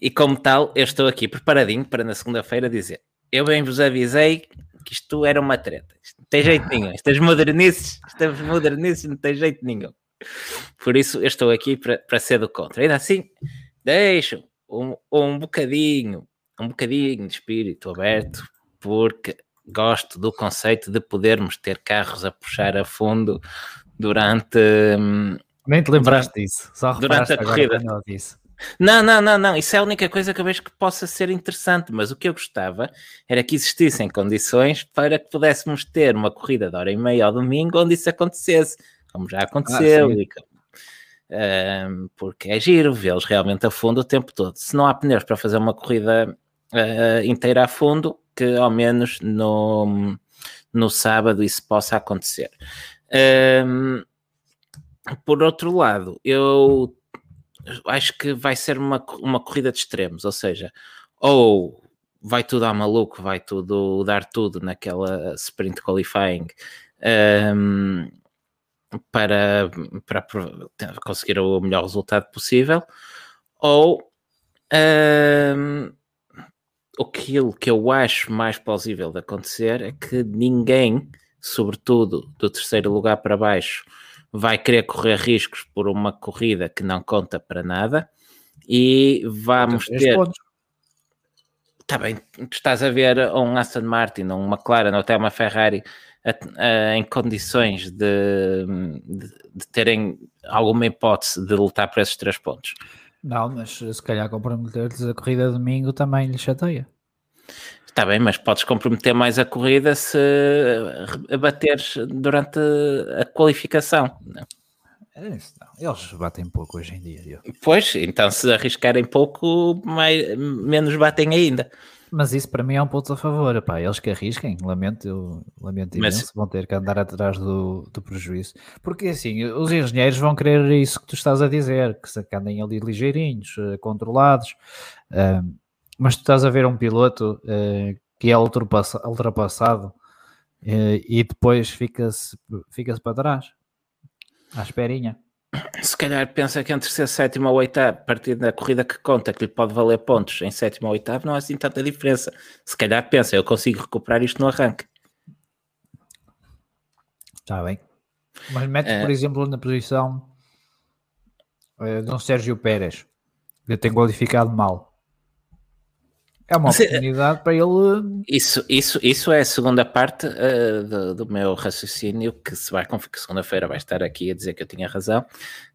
e como tal, eu estou aqui preparadinho para na segunda-feira dizer: eu bem vos avisei que isto era uma treta, isto não tem jeito nenhum, estas modernices, estas modernices não tem jeito nenhum. Por isso, eu estou aqui para, para ser do contra. Ainda assim, deixo um, um bocadinho, um bocadinho de espírito aberto, porque gosto do conceito de podermos ter carros a puxar a fundo durante. Hum, Nem te lembraste disso, só durante a corrida. Não, não, não, não. Isso é a única coisa que eu vejo que possa ser interessante. Mas o que eu gostava era que existissem condições para que pudéssemos ter uma corrida de hora e meia ao domingo onde isso acontecesse como já aconteceu, ah, um, porque é giro vê-los realmente a fundo o tempo todo. Se não há pneus para fazer uma corrida uh, inteira a fundo, que ao menos no, no sábado isso possa acontecer. Um, por outro lado, eu acho que vai ser uma, uma corrida de extremos, ou seja, ou vai tudo a maluco, vai tudo dar tudo naquela sprint qualifying um, para, para conseguir o melhor resultado possível, ou um, aquilo que eu acho mais plausível de acontecer é que ninguém, sobretudo do terceiro lugar para baixo, vai querer correr riscos por uma corrida que não conta para nada e vamos ter. Está bem, tu estás a ver um Aston Martin, um McLaren ou até uma Ferrari a, a, em condições de, de, de, terem alguma hipótese de lutar por esses três pontos. Não, mas se calhar comprometer-lhes a corrida de domingo também lhe chateia. Está bem, mas podes comprometer mais a corrida se bateres durante a qualificação. Não? É isso, não. Eles batem pouco hoje em dia. Eu. Pois, então se arriscarem pouco, mais, menos batem ainda. Mas isso para mim é um ponto a favor. Epá, eles que arrisquem, lamento, eu lamento imenso, Mas... vão ter que andar atrás do, do prejuízo. Porque assim, os engenheiros vão querer isso que tu estás a dizer, que, se, andem ali ligeirinhos, uh, controlados. Uh, mas tu estás a ver um piloto uh, que é ultrapassado e depois fica-se fica para trás, à esperinha se calhar pensa que entre ser sétimo ou oitavo, a partir da corrida que conta, que lhe pode valer pontos em sétimo ou oitavo, não há assim tanta diferença. Se calhar pensa, eu consigo recuperar isto no arranque. Está bem. Mas mete, é... por exemplo, na posição uh, de um Sérgio Pérez, que tem qualificado mal. É uma Mas, oportunidade para ele. Isso, isso, isso é a segunda parte uh, do, do, meu raciocínio, que se vai que segunda-feira vai estar aqui a dizer que eu tinha razão.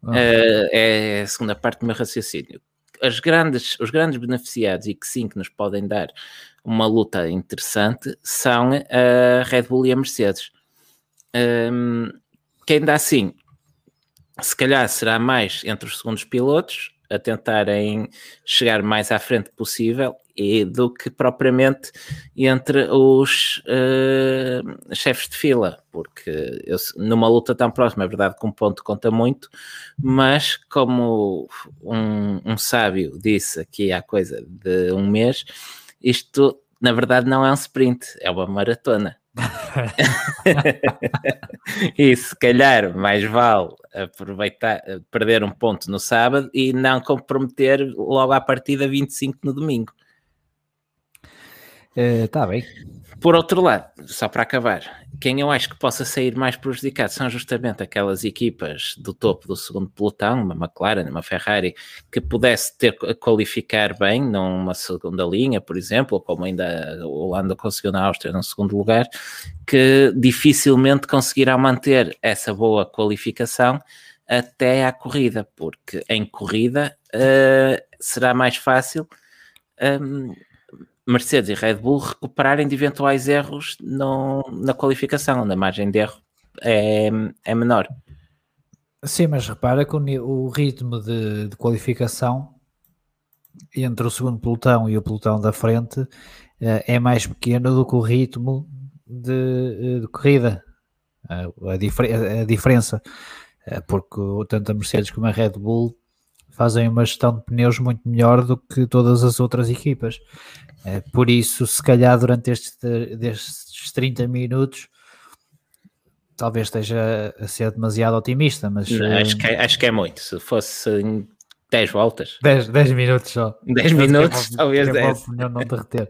Uh, é a segunda parte do meu raciocínio. As grandes, os grandes beneficiados e que sim que nos podem dar uma luta interessante são a Red Bull e a Mercedes. Um, que ainda assim, se calhar será mais entre os segundos pilotos a tentarem chegar mais à frente possível e do que propriamente entre os uh, chefes de fila, porque eu, numa luta tão próxima, é verdade que um ponto conta muito, mas como um, um sábio disse aqui há coisa de um mês, isto na verdade não é um sprint, é uma maratona. e se calhar mais vale aproveitar, perder um ponto no sábado e não comprometer logo à partida 25 no domingo. Está uh, bem. Por outro lado, só para acabar, quem eu acho que possa sair mais prejudicado são justamente aquelas equipas do topo do segundo pelotão, uma McLaren, uma Ferrari, que pudesse ter a qualificar bem numa segunda linha, por exemplo, como ainda o Holanda conseguiu na Áustria no segundo lugar, que dificilmente conseguirá manter essa boa qualificação até à corrida, porque em corrida uh, será mais fácil. Um, Mercedes e Red Bull recuperarem de eventuais erros no, na qualificação, onde a margem de erro é, é menor. Sim, mas repara que o, o ritmo de, de, qualificação entre o segundo pelotão e o pelotão da frente uh, é mais pequeno do que o ritmo de, de corrida. Uh, a, difer a, diferença, porque tanto a Mercedes como a Red Bull fazem uma gestão de pneus muito melhor do que todas as outras equipas. É, por isso, se calhar durante estes, destes 30 minutos, talvez esteja a ser demasiado otimista, mas... Não, acho, que é, acho que é muito, se fosse 10 voltas. 10, 10 minutos só. 10 minutos, é talvez 10. Não, não derreter.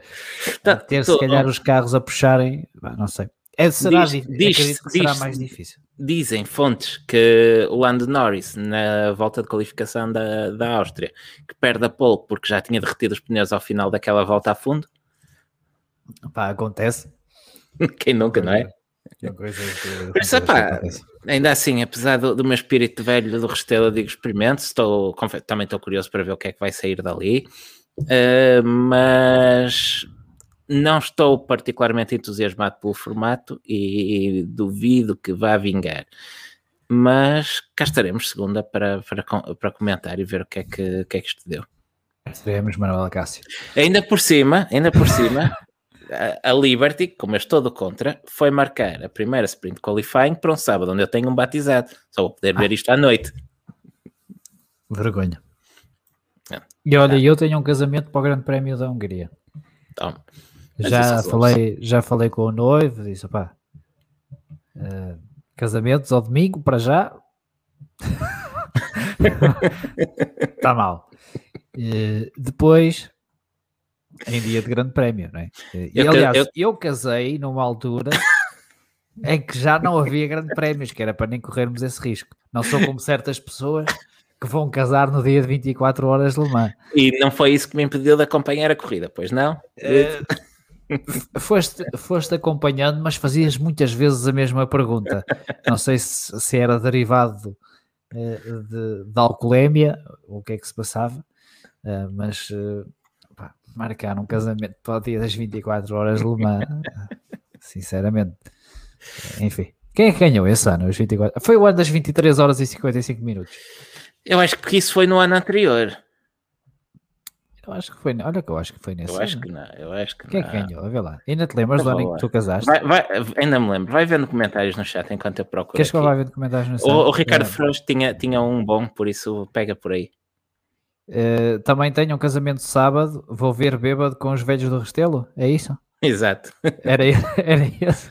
Tá, ter se calhar os carros a puxarem, não sei. É, será, diz, diz, será mais difícil. Dizem fontes que o Lando Norris, na volta de qualificação da, da Áustria, que perde a pole porque já tinha derretido os pneus ao final daquela volta a fundo. Pá, acontece. Quem nunca, não é? Mas, pá, ainda assim, apesar do, do, meu espírito velho do Restelo, digo experimento, estou, também estou curioso para ver o que é que vai sair dali. Uh, mas não estou particularmente entusiasmado pelo formato e, duvido que vá vingar. Mas cá estaremos segunda para, para, para comentar e ver o que é que, o que, é que isto deu. Estaremos, Manuel Cássio. Ainda por cima, ainda por cima, a, Liberty, como eu estou do contra, foi marcar a primeira sprint qualifying para um sábado, onde eu tenho um batizado. Só vou poder ver ah. isto à noite. Vergonha. É. E olha, eu tenho um casamento para o Grande Prémio da Hungria. Então, já falei, já falei com o noivo, disse, pá, uh, casamentos ao domingo, para já, está mal. Uh, depois, em dia de grande prémio, não é? E eu, aliás, eu... eu casei numa altura em que já não havia grande prémios, que era para nem corrermos esse risco. Não sou como certas pessoas que vão casar no dia de 24 horas de Le Mans. E não foi isso que me impediu de acompanhar a corrida, pois não? Uh, foste, foste acompanhando, mas fazias muitas vezes a mesma pergunta. Não sei se, se era derivado uh, de, de alcoolemia o que é que se passava, uh, mas uh, pá, marcar um casamento para o dia das 24 horas de Le Mans, sinceramente. Enfim, quem é que ganhou esse ano? Os 24? Foi o ano das 23 horas e 55 minutos. Eu acho que isso foi no ano anterior. Eu acho que foi, olha que eu acho que foi nesse. Eu acho que não, eu acho que Quem não. é que ganhou? Vê lá. Ainda te lembras do ano em que tu casaste? Vai, vai, ainda me lembro. Vai vendo comentários no chat enquanto eu procuro. Queres que eu vá vendo comentários no chat? O, o Ricardo é. Frost tinha, tinha um bom, por isso pega por aí. Uh, também tenho um casamento sábado, vou ver bêbado com os velhos do Restelo, é isso? Exato. Era, era isso.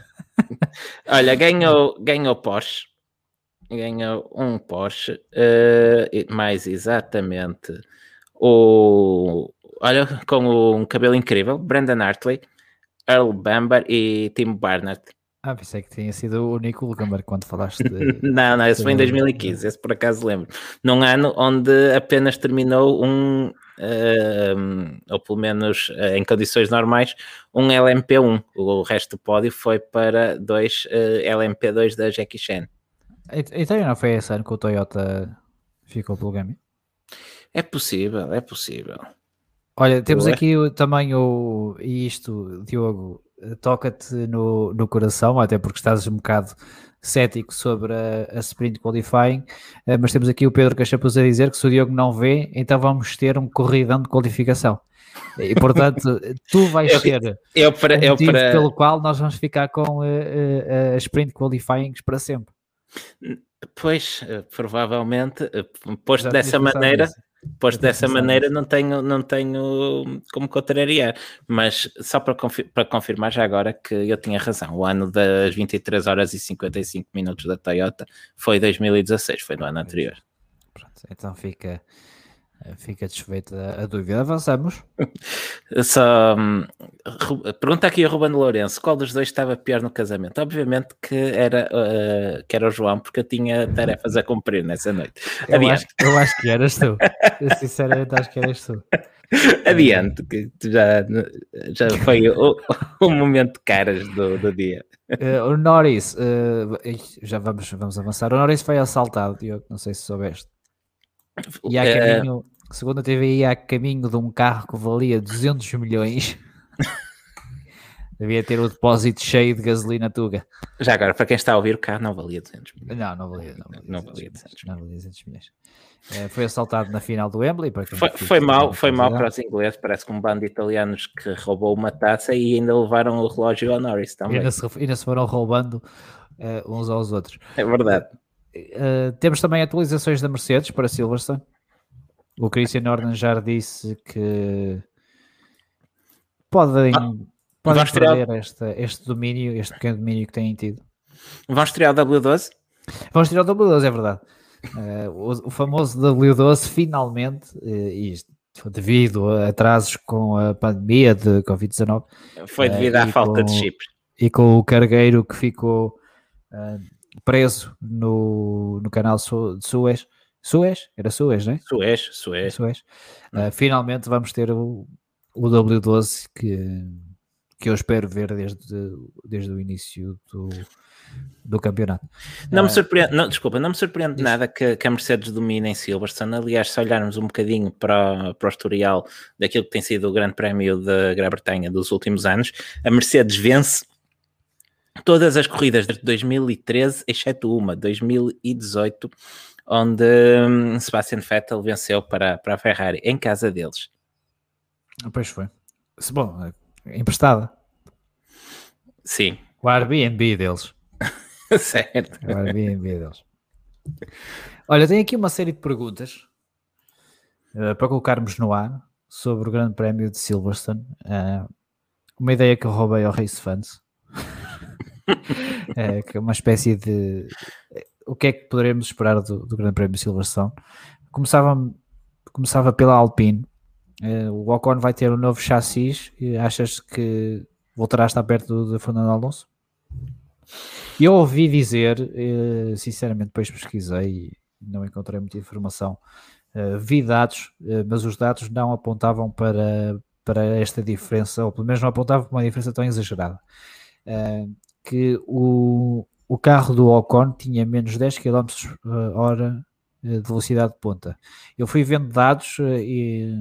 Olha, ganhou, ganhou Porsche, ganhou um Porsche, uh, mais exatamente o, olha, com um cabelo incrível, Brandon Hartley, Earl Bamber e Tim Barnett. Ah, pensei que tinha sido o Nico Hulkenberg quando falaste de... não, não, esse foi em 2015, esse por acaso lembro. Num ano onde apenas terminou um, uh, ou pelo menos uh, em condições normais, um LMP1. O resto do pódio foi para dois uh, LMP2 da Jackie Chan. Então não foi esse ano que o Toyota ficou pelo game? É possível, é possível. Olha, temos aqui também o. E isto, Diogo, toca-te no, no coração, até porque estás um bocado cético sobre a, a sprint qualifying, eh, mas temos aqui o Pedro Cachapuz a dizer que se o Diogo não vê, então vamos ter um corridão de qualificação. E portanto, tu vais eu, ser eu para, o motivo para... pelo qual nós vamos ficar com a, a, a sprint qualifying para sempre. Pois, eh, provavelmente, eh, posto dessa maneira, Pois dessa maneira não tenho, não tenho como contrariar, mas só para, confir para confirmar já agora que eu tinha razão, o ano das 23 horas e 55 minutos da Toyota foi 2016, foi no ano anterior. Pronto, então fica, fica desfeita a dúvida. Avançamos. Só, Pergunta aqui a Ruben Lourenço: qual dos dois estava pior no casamento? Obviamente que era, uh, que era o João, porque eu tinha tarefas a cumprir nessa noite. Eu, acho, eu acho, que eras tu. Eu sinceramente acho que eras tu. Adiante, que já, já foi o, o momento de caras do, do dia. Uh, o Norris, uh, já vamos, vamos avançar. O Norris foi assaltado, Diogo, não sei se soubeste. E há caminho, segundo a TVI, há caminho de um carro que valia 200 milhões. Devia ter o depósito cheio de gasolina Tuga. Já agora, para quem está a ouvir, o carro não valia 200 milhões. Não, não valia, não valia, não valia 200, não valia 200 milhões. É, foi assaltado na final do Wembley. Para foi, foi mal, foi mal para os ingleses. Parece que um bando de italianos que roubou uma taça e ainda levaram o relógio ao Norris também. E ainda se, ainda se foram roubando uh, uns aos outros. É verdade. Uh, temos também atualizações da Mercedes para Silverstone. O Christian Horner já disse que podem, ah, podem perder esta, este domínio, este pequeno domínio que têm tido. Vão estrear o W12? Vão estrear o W12, é verdade. Uh, o, o, famoso W12 finalmente, uh, isto devido a atrasos com a pandemia de Covid-19. Foi devido uh, à falta com, de chips. E com o cargueiro que ficou preso no, no canal de Suez. Suez? Era Suez, não é? Suez, Suez. Suez. finalmente vamos ter o, o W12 que, que eu espero ver desde, desde o início do, do campeonato. Não me ah, surpreende, não, desculpa, não me surpreende Isso. nada que, que, a Mercedes domine em Silverstone. Aliás, se olharmos um bocadinho para, para o historial daquilo que tem sido o Grande Prémio da Grã-Bretanha dos últimos anos, a Mercedes vence todas as corridas de 2013, exceto uma, 2018, onde um, Sebastian Vettel venceu para, para a Ferrari em casa deles. Ah, pois foi. Bom, é emprestada. Sim. O Airbnb deles. certo. O Airbnb deles. Olha, tenho aqui uma série de perguntas uh, para colocarmos no ar sobre o Grande Prémio de Silverstone. Uh, uma ideia que eu roubei ao Race Fans. é, que é uma espécie de o que é que poderemos esperar do, do Grande Prémio de Silverstone? Começava, começava pela Alpine. Uh, o Ocon vai ter um novo chassis achas que voltará a estar perto de Fernando Alonso? Eu ouvi dizer, uh, sinceramente, depois pesquisei e não encontrei muita informação. Uh, vi dados, mas os dados não apontavam para, para esta diferença, ou pelo menos não apontavam para uma diferença tão exagerada. que o, o carro do Ocon tinha menos 10 km hora de velocidade de ponta. Eu fui vendo dados e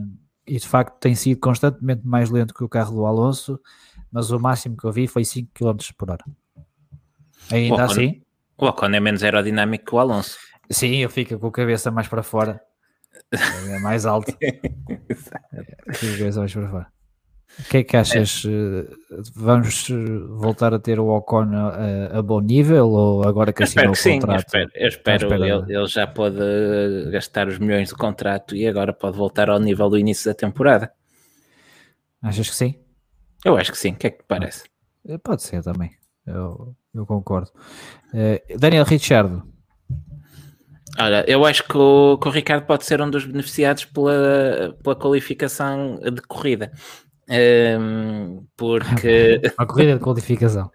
e de facto tem sido constantemente mais lento que o carro do Alonso, mas o máximo que eu vi foi 5 km por hora. Ainda o Ocon, assim. O Ocon é menos aerodinâmico que o Alonso. Sim, ele fica com a cabeça mais para fora. É mais alto. fica a cabeça mais para fora. O que é que achas? É. Vamos voltar a ter o Ocon a, a bom nível ou agora que assinou o contrato? Sim, eu espero, eu espero ele, ele, já pode gastar os milhões do contrato e agora pode voltar ao nível do início da temporada. Achas que sim? Eu acho que sim, o que é que te parece? Eh, pode ser também, eu, eu concordo. Uh, Daniel Ricciardo. Olha, eu acho que o, que o Ricardo pode ser um dos beneficiados pela, pela qualificação de corrida. Um, porque. a corrida de qualificação.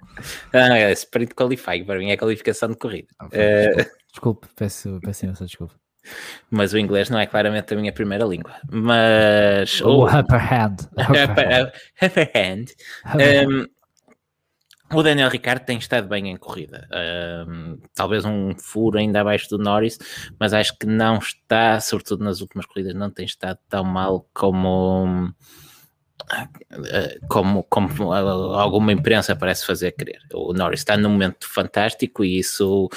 ah, é sprint qualifying, para mim é qualificação de corrida. Ah, uh, desculpe, peço, peço imensa desculpa. Mas o inglês não é claramente a minha primeira língua. Mas. O, o upper hand. Upper, upper hand. Um, o Daniel Ricciardo tem estado bem em corrida. Um, talvez um furo ainda abaixo do Norris, mas acho que não está, sobretudo nas últimas corridas, não tem estado tão mal como como, como alguma imprensa parece fazer crer. O Norris está num momento fantástico e isso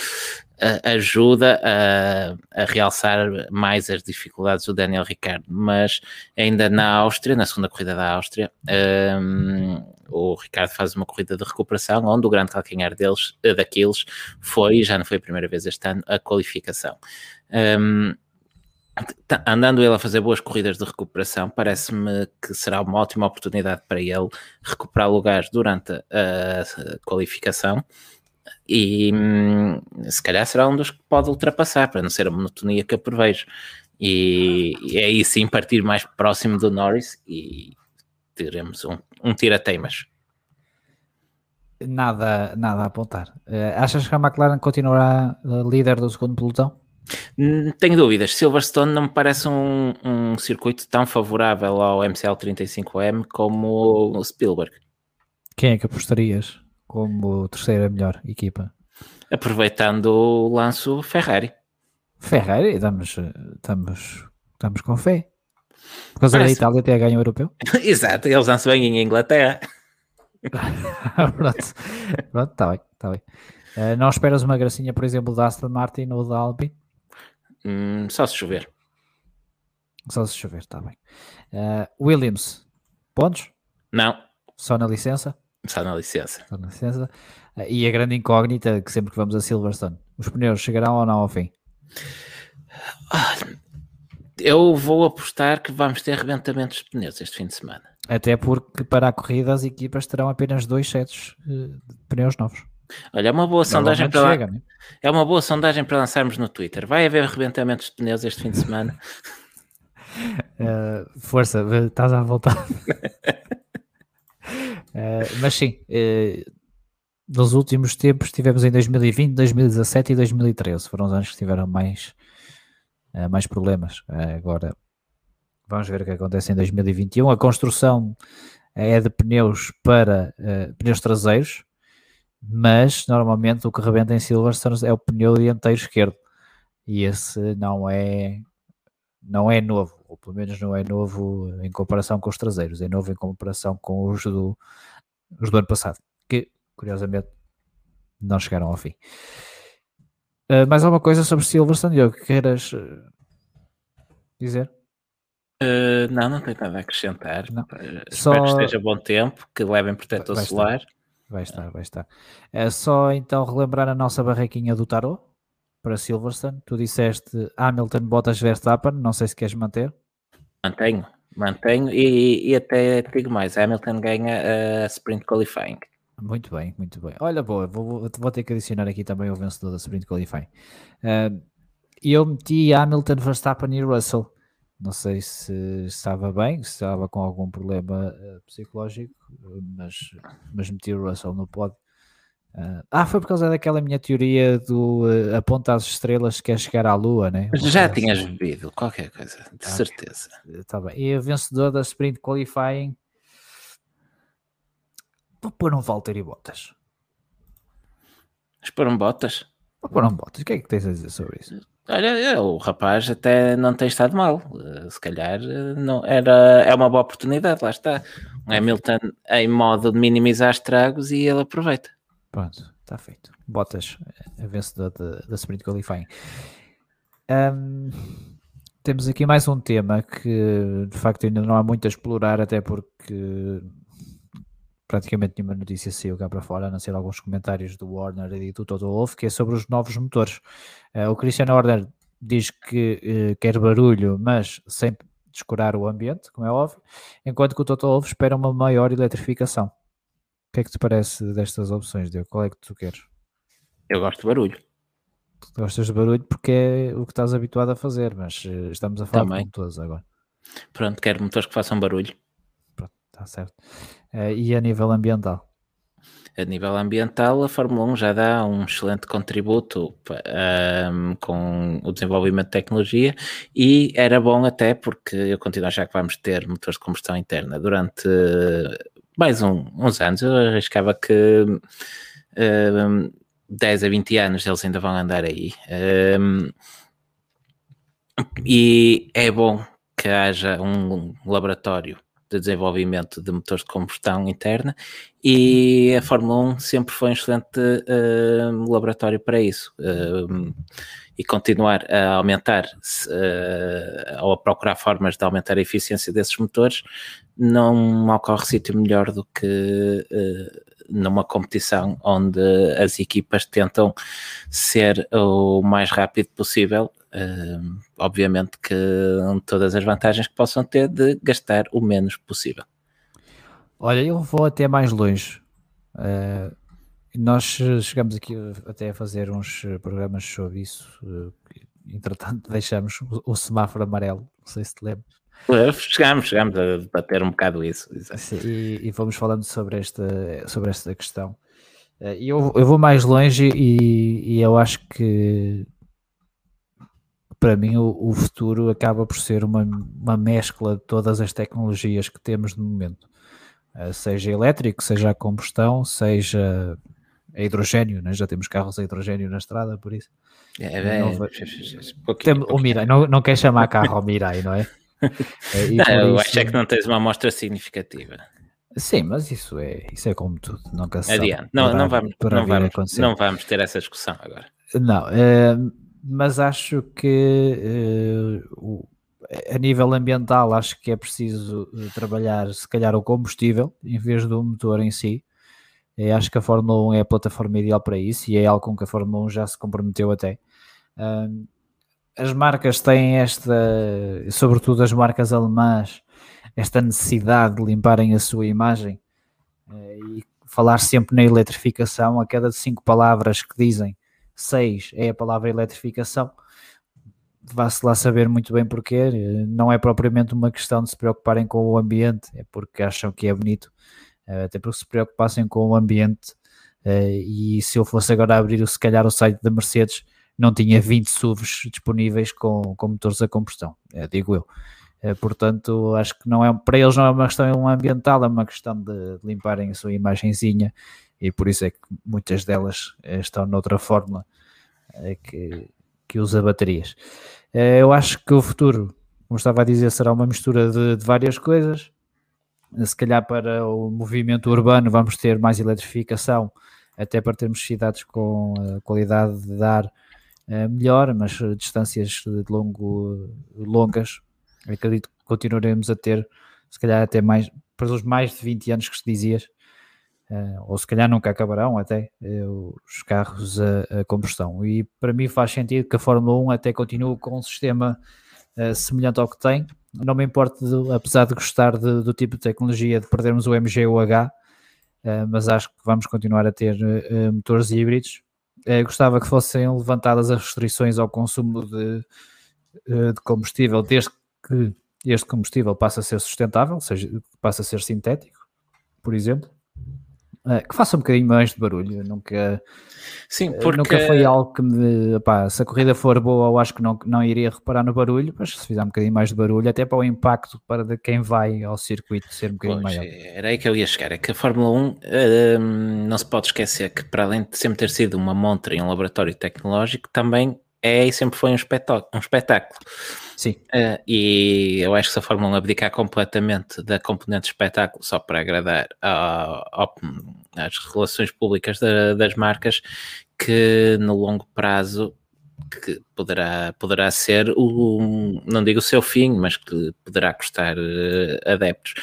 ajuda a, a, realçar mais as dificuldades do Daniel Ricciardo, mas ainda na Áustria, na segunda corrida da Áustria, um, o Ricardo faz uma corrida de recuperação onde o grande calcanhar deles, daqueles foi, já não foi a primeira vez este ano, a qualificação. Um, Tá, andando ele a fazer boas corridas de recuperação, parece-me que será uma ótima oportunidade para ele recuperar lugares durante a qualificação e hum, se calhar será um dos que pode ultrapassar, para não ser a monotonia que eu prevejo. E, e aí sim partir mais próximo do Norris e teremos um, um tira-teimas. Nada, nada a apontar. Uh, achas que a McLaren continuará líder do segundo pelotão? Hum, tenho dúvidas. Silverstone não me parece um, um circuito tão favorável ao MCL 35M como o Spielberg. Quem é que apostarias como terceira melhor equipa? Aproveitando o lanço Ferrari. Ferrari, estamos, estamos, estamos com fé. Por causa Parece... da Itália até ganho o europeu? Exato, eles não se bem em Inglaterra. pronto, pronto, está bem, está bem. Uh, não esperas uma gracinha, por exemplo, da Aston Martin ou da Alpine? Hum, só se chover. Só se chover, está bem. Uh, Williams, pontos? Não. Só na licença? Só na licença. Só na licença. Uh, e a grande incógnita que sempre que vamos a Silverstone, os pneus chegarão ou não ao fim? Eu vou apostar que vamos ter arrebentamentos de pneus este fim de semana. Até porque para a corrida as equipas terão apenas dois sets de pneus novos. Olha, é uma boa sondagem para chega, né? é uma boa sondagem para lançarmos no Twitter. Vai haver arrebentamentos de pneus este fim de semana? uh, força, estás à vontade. uh, mas sim, uh, nos últimos tempos tivemos em 2020, 2017 e 2013. Foram os anos que tiveram mais, mais problemas. agora vamos ver o que acontece em 2021. A construção é de pneus para pneus traseiros mas normalmente o que rebenta em Silverstone é o pneu dianteiro esquerdo e esse não é não é novo, ou pelo menos não é novo em comparação com os traseiros, é novo em comparação com os do, os do ano passado, que curiosamente não chegaram ao fim. Uh, mais alguma coisa sobre Silverstone, Diogo, que queiras uh, dizer? Uh, não, não tenho nada a acrescentar. Não. Só... Espero que esteja bom tempo, que levem protetor solar. Estar. Vai estar, vai estar. É só então relembrar a nossa barraquinha do tarot para Silverstone. Tu disseste Hamilton, Bottas, Verstappen. Não sei se queres manter. Mantenho, mantenho e, e até digo mais: Hamilton ganha a Sprint Qualifying. Muito bem, muito bem. Olha, boa, vou, vou ter que adicionar aqui também o vencedor da Sprint Qualifying. Uh, eu meti Hamilton, Verstappen e Russell. Não sei se estava bem, se estava com algum problema uh, psicológico, mas, mas meti o Russell no pod. Uh, ah, foi por causa daquela minha teoria do uh, aponta as estrelas que é chegar à lua, né? Já assim. tinhas bebido qualquer coisa, de ah, certeza. Tá bem. E o vencedor da Sprint Qualifying vou pôr um Valtteri Bottas. Mas pôr um Bottas? Vou pôr um Bottas. O que é que tens a dizer sobre isso? Olha, o rapaz até não tem estado mal. Eh, se calhar eh, não, era, é uma boa oportunidade, lá está. O Hamilton em modo de minimizar estragos e ele aproveita. Pronto, está feito. Bottas, a vencedor da Sprint Qualifying. Um, temos aqui mais um tema que de facto ainda não há muito a explorar, até porque praticamente nenhuma notícia saiu cá para fora, a não ser alguns comentários do Warner e do Toto Wolff, que é sobre os novos motores. Uh, o Christian Horner diz que uh, quer barulho, mas sem descurar o ambiente, como é óbvio, enquanto que o Toto Wolff espera uma maior eletrificação. O que é que te parece destas opções, Diogo? Qual é que tu queres? Eu gosto de barulho. Tu gostas de barulho porque é o que estás habituado a fazer, mas uh, estamos a falar Também. de motores agora. Pronto, quero motores que façam barulho. Está certo. Uh, e a nível ambiental? A nível ambiental, a Fórmula 1 já dá um excelente contributo um, com o desenvolvimento de tecnologia e era bom até porque eu continuo a achar que vamos ter motores de combustão interna durante mais um, uns anos. Eu arriscava que um, 10 a 20 anos eles ainda vão andar aí. Um, e é bom que haja um laboratório de desenvolvimento de motores de combustão interna e a Fórmula 1 sempre foi um excelente uh, laboratório para isso. Uh, e continuar a aumentar uh, ou a procurar formas de aumentar a eficiência desses motores, não ocorre sítio melhor do que numa competição onde as equipas tentam ser o mais rápido possível Uh, obviamente que todas as vantagens que possam ter de gastar o menos possível. Olha, eu vou até mais longe. Uh, nós chegamos aqui até a fazer uns programas sobre isso. Uh, entretanto, deixamos o, o, semáforo amarelo. Não sei se te lembras. Chegámos, chegámos a debater um bocado isso. Sim, e, e, vamos falando sobre esta, sobre esta questão. E eu, eu vou mais longe e, e eu acho que para mim o, o, futuro acaba por ser uma, uma mescla de todas as tecnologias que temos no momento. Uh, seja elétrico, seja a combustão, seja a hidrogênio, né? já temos carros a hidrogênio na estrada, por isso. É, é, não, tem, o Mirai, não, não quer chamar carro ao Mirai, não é? é não, eu isso, acho é que não tens uma amostra significativa. Sim, mas isso é, isso é como tudo, nunca se Adiante. Não, não, vamos, não, vamos, não vamos ter essa discussão agora. Não, é, mas acho que uh, a nível ambiental acho que é preciso eh, trabalhar se calhar o combustível em vez do motor em si. Eu acho que a Fórmula 1 é a plataforma ideal para isso e é algo com que a Fórmula 1 já se comprometeu até. As marcas têm esta, sobretudo as marcas alemãs, esta necessidade de limparem a sua imagem e falar sempre na eletrificação. A cada cinco palavras que dizem, seis é a palavra eletrificação. Vá-se lá saber muito bem porquê. Não é propriamente uma questão de se preocuparem com o ambiente, é porque acham que é bonito, uh, até porque se preocupassem com o ambiente. Uh, e se eu fosse agora abrir, se calhar, o site da Mercedes, não tinha 20 SUVs disponíveis com, com motores a combustão, é, digo eu. Portanto, acho que não é, para eles não é uma questão ambiental, é uma questão de limparem a sua imagenzinha e por isso é que muitas delas eh, estão noutra fórmula é, que, que usa baterias. É, eu acho que o futuro, como estava a dizer, será uma mistura de, de várias coisas. Se calhar para o movimento urbano vamos ter mais eletrificação, até para termos cidades com qualidade de ar melhor, mas distâncias de longo, longas, acredito que continuaremos a ter, se calhar até mais, para os mais de 20 anos que se dizias, ou se calhar nunca acabarão até, uh, os carros a, a, combustão. E para mim faz sentido que a Fórmula 1 até continue com um sistema uh, semelhante ao que tem. Não me importa, apesar de gostar de, do tipo de tecnologia, de perdermos o MGUH, mas acho que vamos continuar a ter motores híbridos eh, gostava que fossem levantadas as restrições ao consumo de, eh, de combustível, desde que este combustível passe a ser sustentável, seja, passe a ser sintético, por exemplo. Uh, que faça um bocadinho mais de barulho. Nunca, Sim, porque... nunca foi algo que me. Pá, se a corrida for boa, eu acho que não, não iria reparar no barulho, mas se fizer um bocadinho mais de barulho, até para o impacto para de quem vai ao circuito ser um bocadinho pois, maior. Era aí que eu ia chegar. É que a Fórmula 1 uh, não se pode esquecer que, para além de sempre ter sido uma montra em um laboratório tecnológico, também é e sempre foi um espetáculo. Um espetáculo. Sim. Uh, e eu acho que se a Fórmula 1 abdicar completamente da componente espetáculo só para agradar às relações públicas da, das marcas, que no longo prazo que poderá, poderá ser o, não digo o seu fim, mas que poderá custar uh, adeptos.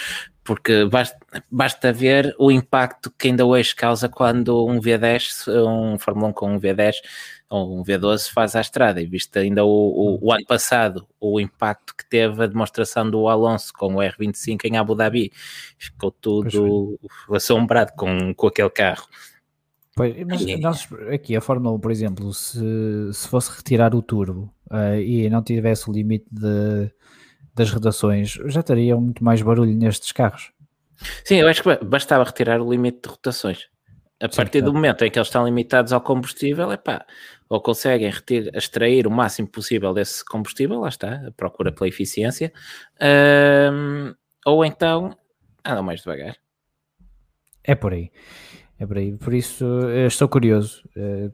Porque basta, basta ver o impacto que ainda hoje causa quando um V10, um Fórmula 1 com um V10 ou um V12 faz à estrada, e visto ainda o, o, o, ano passado o impacto que teve a demonstração do Alonso com o R25 em Abu Dhabi, ficou tudo assombrado com, com aquele carro. Pois, mas nós, aqui a Fórmula 1, por exemplo, se, se fosse retirar o turbo uh, e não tivesse o limite de, das rotações, já teria muito mais barulho nestes carros. Sim, eu acho que bastava retirar o limite de rotações. A Sim, partir do momento em que eles estão limitados ao combustível, é pá, ou conseguem retirar, extrair o máximo possível desse combustível, lá está, a procura pela eficiência, ou então andam mais devagar. É por aí, é por aí. Por isso, estou curioso. Eh,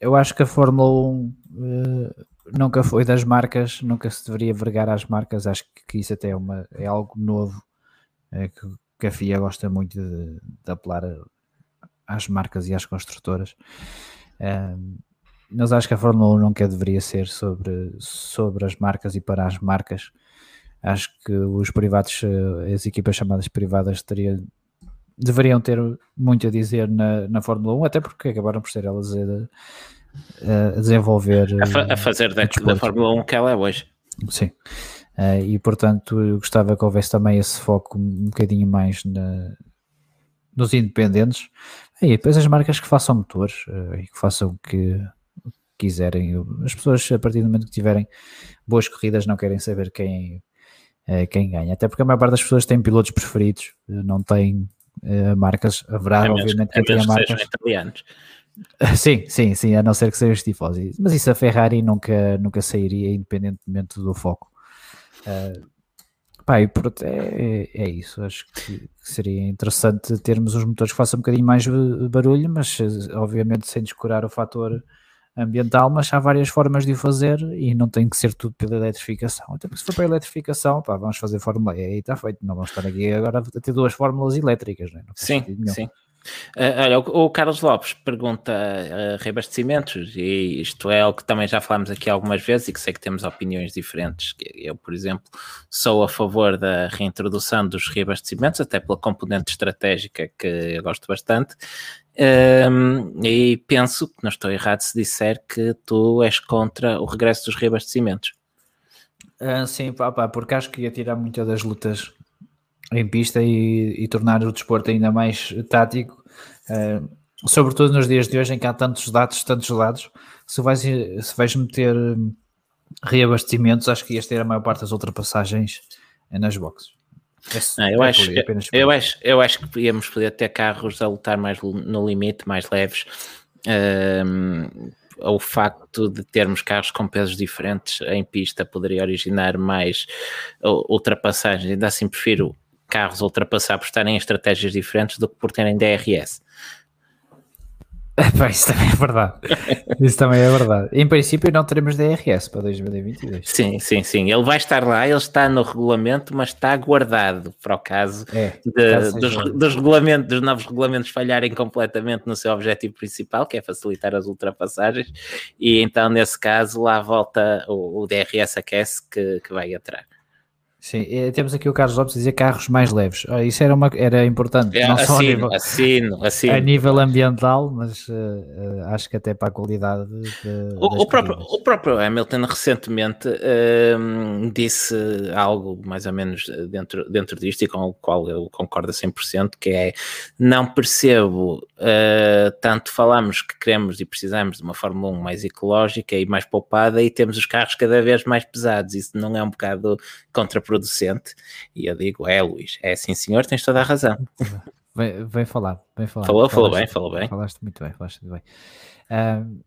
eu acho que a Fórmula 1 eh, nunca foi das marcas, nunca se deveria vergar às marcas. Acho que isso até é, uma, é algo novo eh, que, que a FIA gosta muito de, de apelar às marcas e às construtoras mas acho que a Fórmula 1 nunca deveria ser sobre, sobre as marcas e para as marcas. Acho que os privados, eh, as equipas chamadas privadas, teria, deveriam ter muito a dizer na, na Fórmula 1, até porque acabaram por ser elas a, a desenvolver. A, fa a fazer da, da, Fórmula 1 que ela é hoje. Sim. Uh, e portanto, eu gostava que houvesse também esse foco um bocadinho mais na, nos independentes. E depois as marcas que façam motores uh, e que façam que quiserem. As pessoas, a partir do momento que tiverem boas corridas, não querem saber quem, é quem ganha. Até porque a maior parte das pessoas tem pilotos preferidos, não tem uh, marcas. Haverá, É obviamente, quem tenha marcas. italianos. Sim, sim, sim, a não ser que seja os tifosi. Mas isso a Ferrari nunca, nunca sairia, independentemente do foco. Uh, pá, e pronto, é, é isso. Acho que seria interessante termos os motores que façam um bocadinho mais barulho, mas obviamente sem descurar o fator ambiental, mas há várias formas de o fazer e não tem que ser tudo pela eletrificação. Até porque se for para a eletrificação, pá, vamos fazer Fórmula E está feito. Não vamos estar aqui agora a ter duas fórmulas elétricas, né? não Sim, sim. Uh, olha, o, o, Carlos Lopes pergunta uh, reabastecimentos, e isto é algo que também já falámos aqui algumas vezes e que sei que temos opiniões diferentes. Eu, por exemplo, sou a favor da reintrodução dos reabastecimentos, até pela componente estratégica que eu gosto bastante. Um, e penso que não estou errado se disser que tu és contra o regresso dos reabastecimentos. Uh, sim, pá, pá, porque acho que ia tirar muitas das lutas em pista e, e, tornar o desporto ainda mais tático, uh, sobretudo nos dias de hoje em que há tantos dados, tantos dados. Se vais, se vais meter reabastecimentos, acho que ias ter a maior parte das ultrapassagens nas boxes. Não, eu, é acho, eu, eu, acho, eu acho que íamos poder ter carros a lutar mais no limite, mais leves. Um, o facto de termos carros com pesos diferentes em pista poderia originar mais ultrapassagens. Ainda assim, prefiro carros ultrapassar por estarem em estratégias diferentes do que por terem DRS. isso também é verdade. Isso também é verdade. Em princípio, não teremos DRS para 2022. Sim, sim, sim. Ele vai estar lá, ele está no regulamento, mas está guardado para o caso, é, de, dos, dos, regulamentos, dos novos regulamentos falharem completamente no seu objetivo principal, que é facilitar as ultrapassagens. E então, nesse caso, lá volta o, o DRS aquece que, que vai entrar. Sim, temos aqui o Carlos Lopes a dizer carros mais leves. Isso era, uma, era importante, é, não assino, só a nível, assino, assino. a nível ambiental, mas uh, uh, acho que até para a qualidade. De, o, o, próprio, o, próprio, Hamilton recentemente uh, disse algo mais ou menos dentro, dentro disto e com o qual eu concordo a 100%, que é não percebo, eh, tanto falamos que queremos e precisamos de uma Fórmula 1 mais ecológica e mais poupada e temos os carros cada vez mais pesados. Isso não é um bocado contra contraproducente. E eu digo, é Luís, é sim senhor, tens toda a razão. Vem, vem falar, vem falar. Falou, falou bem, falou bem. Falaste muito bem, falaste muito bem. Uh,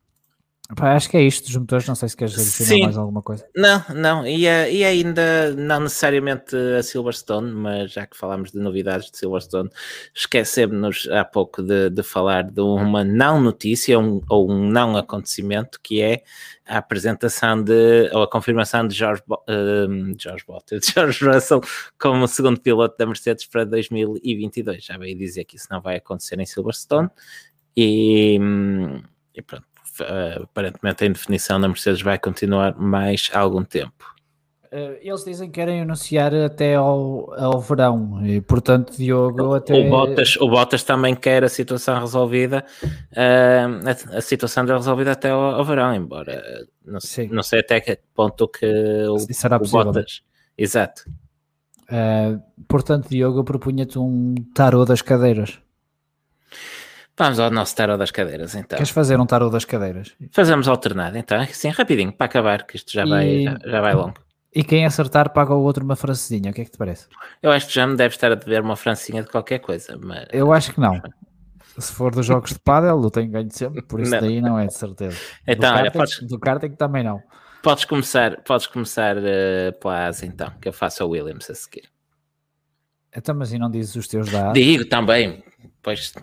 Pá, acho que é isto dos motores, não sei se queres adicionar mais alguma coisa. Não, não, e, e ainda não necessariamente a Silverstone, mas já que falámos de novidades de Silverstone, esquecemos-nos há pouco de, de, falar de uma não notícia um, ou um não acontecimento que é a apresentação de, ou a confirmação de George, uh, George Bottas, George Russell como segundo piloto da Mercedes para 2022. Já veio dizer que isso não vai acontecer em Silverstone e, e pronto uh, aparentemente a indefinição na Mercedes vai continuar mais algum tempo. Uh, eles dizem que querem anunciar até ao, ao verão e portanto Diogo até... O Bottas, o Bottas também quer a situação resolvida uh, a, a, situação resolvida até ao, ao verão, embora não, não, sei até que ponto que o, será possível. o Bottas... Exato. Uh, portanto Diogo eu propunha-te um tarô das cadeiras Vamos ao nosso tarot das cadeiras, então. Queres fazer um tarot das cadeiras? Fazemos alternado, então. Assim, rapidinho, para acabar, que isto já, e... vai, já, já, vai longo. E quem acertar paga o outro uma francesinha, o que é que te parece? Eu acho que já me deve estar a dever uma francinha de qualquer coisa, mas... Eu acho que não. Se for dos jogos de pádel, eu tenho ganho sempre, por isso não. daí não é de certeza. Então, do olha, podes... Do karting também não. Podes começar, podes começar uh, pela Asa, então, que eu faço a Williams a seguir. Então, mas e não dizes os teus dados? Digo também, pois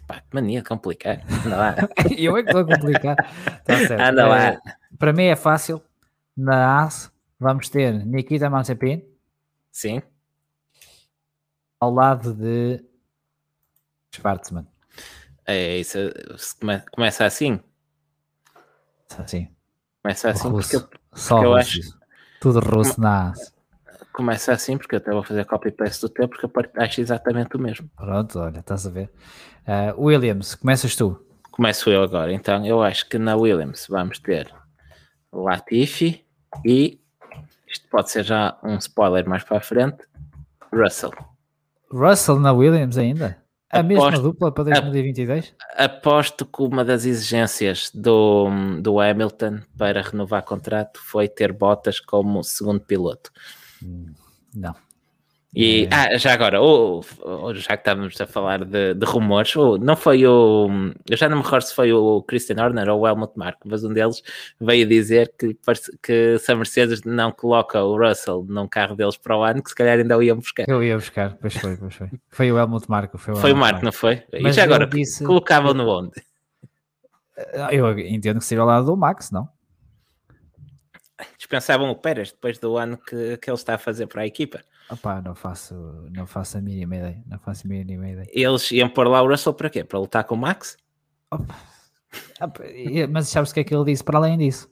Pá, mania de complicar. Anda lá. eu é que estou a complicar. Tá certo. Anda lá. É, para mim é fácil. Na AS vamos ter Nikita Mazepin. Sim. Ao lado de Schwartzman. É isso. Começa assim? Assim. Começa assim russo. porque, eu, Só eu acho. Tudo russo na AS começa assim, porque eu até vou fazer copy-paste do teu, porque eu acho exatamente o mesmo. Pronto, olha, estás a ver. Uh, Williams, começas tu. Começo eu agora, então eu acho que na Williams vamos ter Latifi e isto pode ser já um spoiler mais para a frente, Russell. Russell na Williams ainda? A aposto, mesma dupla para 2022? Aposto que uma das exigências do, do Hamilton para renovar contrato foi ter Bottas como segundo piloto. Não. E, É. ah, já agora, o- o- já que estávamos a falar de, de rumores, o- não foi o. Eu já não me recordo se foi o Christian Horner ou o Helmut Marko, mas um deles veio dizer que, que se a Mercedes não coloca o Russell num carro deles para o ano, que se calhar ainda o iam buscar. Eu ia buscar, pois foi, pois foi. Foi o Helmut Marko. Foi o, Foi o Marco, não foi? E Mas já ele agora, disse- colocavam no onde? Ah, Eu entendo que seria ao lado do Max, não? Dispensavam o Pérez depois do ano que, que ele está a fazer para a equipa. Opá, não faço, não faço a mínima ideia. Não faço a mínima ideia. Eles iam pôr lá o Russell para quê? Para lutar com o Max? Opa. Mas sabes o que é que ele disse para além disso?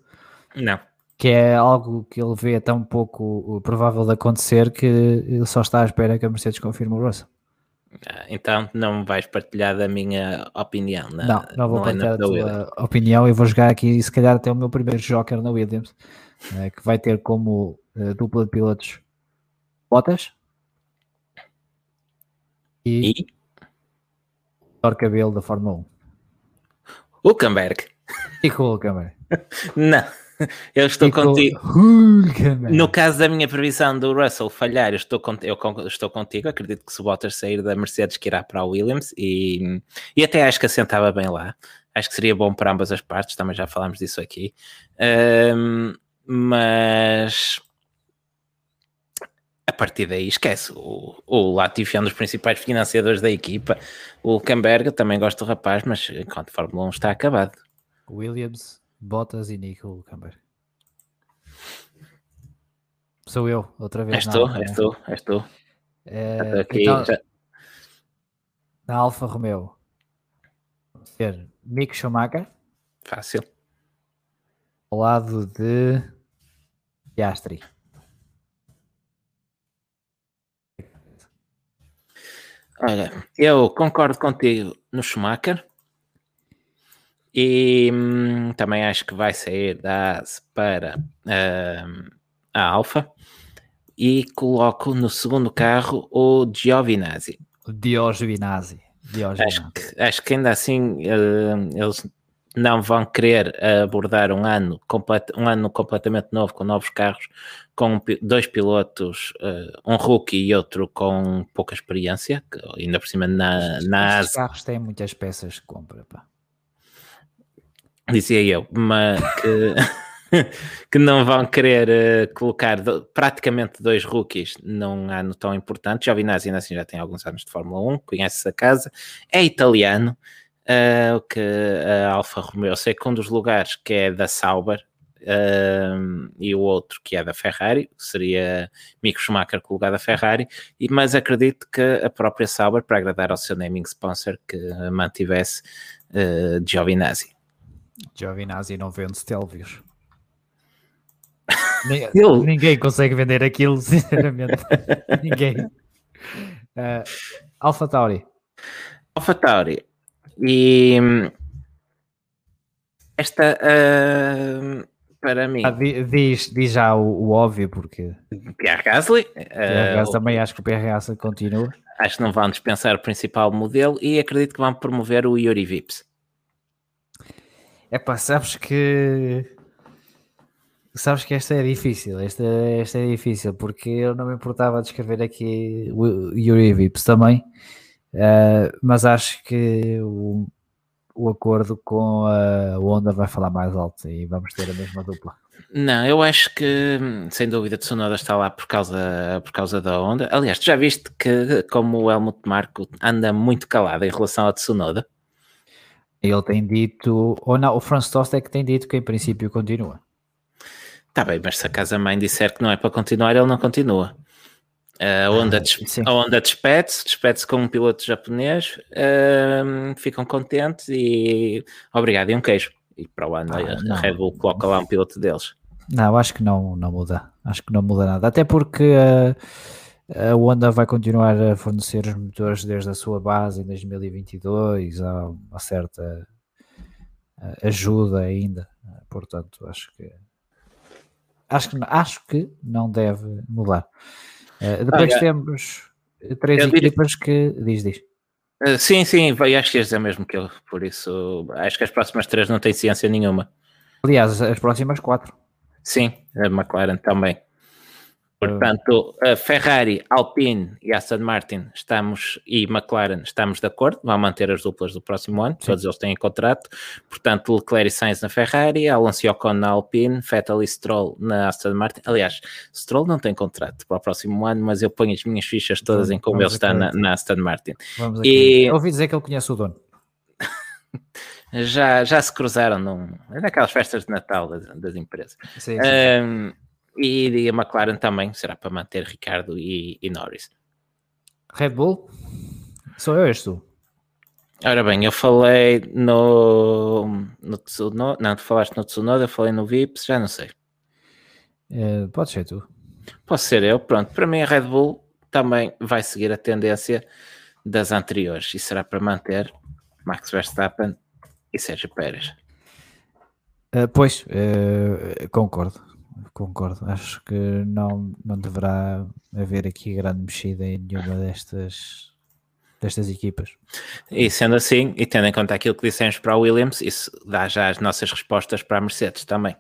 Não. Que é algo que ele vê tão pouco uh, provável de acontecer que ele só está à espera que a Mercedes confirme o Russell. Ah, Então não vais partilhar da minha opinião. Na, não, não vou no partilhar da tua opinião e vou jogar aqui, se calhar, até o meu primeiro joker na Williams, eh, que vai ter como eh, dupla de pilotos Bottas e, E Thor Cabelo da Fórmula 1. Hulkenberg. E com o Hulkenberg. Não, eu estou E contigo. Hulkenberg. No caso da minha previsão do Russell falhar, eu estou, cont- eu estou contigo. Acredito que se o Bottas sair da Mercedes, que irá para a Williams e, e até acho que assentava bem lá. Acho que seria bom para ambas as partes. Também já falámos disso aqui. Ahm, mas a partir daí, esquece. O, o Latifi é um dos principais financiadores da equipa. O eu também gosto do rapaz, mas enquanto Fórmula 1 está acabado. Williams, Bottas e Nico Hulkenberg. Sou eu, outra vez. És tu, Alfa, és tu, és tu. Estou aqui, então, já- na Alfa Romeo, ter Mick Schumacher fácil. ao lado de Piastri. Olha, eu concordo contigo no Schumacher e hum, também acho que vai sair da AS para hum, a Alfa e coloco no segundo carro o Giovinazzi. O Giovinazzi. Giovinazzi. Acho que, acho que ainda assim hum, eles não vão querer abordar um ano, complet, um ano completamente novo com novos carros, com dois pilotos, eh, um rookie e outro com pouca experiência, que ainda por cima na, na Estes AS carros têm muitas peças de compra. Pá. dizia eu, mas que, que não vão querer eh, colocar do- praticamente dois rookies num ano tão importante. Giovinazzi ainda assim já tem alguns anos de Fórmula 1, conhece a casa, é italiano, o que a Alfa Romeo, sei que um dos lugares que é da Sauber eh, e o outro que é da Ferrari, seria Mick Schumacher com o lugar da Ferrari, e, mas acredito que a própria Sauber, para agradar ao seu naming sponsor, que mantivesse eh, Giovinazzi. Giovinazzi não vende Stelvios. Ele- Ninguém consegue vender aquilo, sinceramente. Ninguém. Uh, Alpha Tauri. Alpha Tauri. E hum, esta hum, para mim, Ah, di- diz, diz já o, o óbvio, porque Pierre Gasly, o uh, PRS também acho que o PRS continua. acho que não vão dispensar o principal modelo e acredito que vão promover o Yuri Vips. É pá, sabes que. Sabes que esta é difícil, esta, esta é difícil, porque eu não me importava de escrever aqui o Yuri Vips também, eh, mas acho que o, o acordo com a Honda vai falar mais alto e vamos ter a mesma dupla. Não, eu acho que sem dúvida Tsunoda está lá por causa, por causa da onda. Aliás, tu já viste que como o Helmut Marko anda muito calado em relação a Tsunoda? Ele tem dito, ou não, o Franz Tost é que tem dito que em princípio continua. Está bem, mas se a casa-mãe disser que não é para continuar, ele não continua. A onda, Ah, a despede-se, despede-se com um piloto japonês, hum, ficam contentes e obrigado, e um queijo. E para o ano Ah, a não. Red Bull coloca lá um piloto deles. Não, acho que não, não muda. Acho que não muda nada. Até porque uh, a Honda vai continuar a fornecer os motores desde a sua base em 2022. Há uma certa uh, ajuda ainda. Portanto, acho que acho que, acho que não deve mudar. Uh, depois Olha, temos três diria- equipas que. Diz, diz. Uh, sim, sim, acho que ias dizer mesmo que eu, por isso acho que as próximas três não têm ciência nenhuma. Aliás, as próximas quatro. Sim, a McLaren também. Portanto, a Ferrari, Alpine e Aston Martin estamos e McLaren estamos de acordo, vão manter as duplas do próximo ano, Sim. todos eles têm contrato. Portanto, Leclerc e Sainz na Ferrari, Alonso e Ocon na Alpine, Vettel e Stroll na Aston Martin. Aliás, Stroll não tem contrato para o próximo ano, mas eu ponho as minhas fichas todas vamos, em como ele está na, na, Aston Martin. Vamos e... Eu ouvi dizer que ele conhece o dono. já, já se cruzaram num, naquelas festas de Natal das, das empresas. Sim, sim. Um, e a McLaren também será para manter Ricardo e, e Norris. Red Bull? Sou eu, és tu? Ora bem, eu falei no, no Tsunoda, não, tu falaste no Tsunoda, eu falei no Vips, já não sei. É, pode ser tu. Pode ser eu, pronto. Para mim a Red Bull também vai seguir a tendência das anteriores e será para manter Max Verstappen e Sérgio Pérez. Uh, pois, uh, concordo concordo. Acho que não, não deverá haver aqui grande mexida em nenhuma destas, destas equipas. E sendo assim, e tendo em conta aquilo que dissemos para o Williams, isso dá já as nossas respostas para a Mercedes também.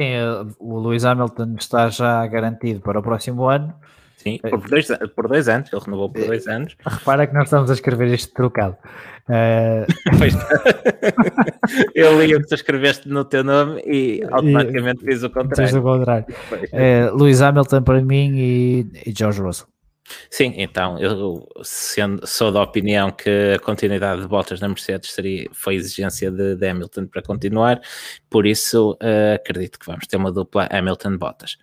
Sim, o Lewis Hamilton está já garantido para o próximo ano. Sim, por dois, por dois anos, ele renovou por dois anos. Repara que nós estamos a escrever este trocado. Uh... eu li o que tu escreveste no teu nome e automaticamente fiz o contrário. Fiz o contrário. Uh, Lewis Hamilton para mim e, e George Russell. Sim, então eu sendo, sou da opinião que a continuidade de Bottas na Mercedes seria, foi exigência de, de Hamilton para continuar, por isso uh, acredito que vamos ter uma dupla Hamilton-Bottas.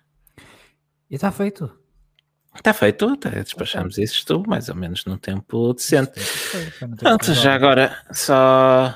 E está feito. Está feito, até despachamos okay. isso mais ou menos num tempo decente. Pronto, já agora só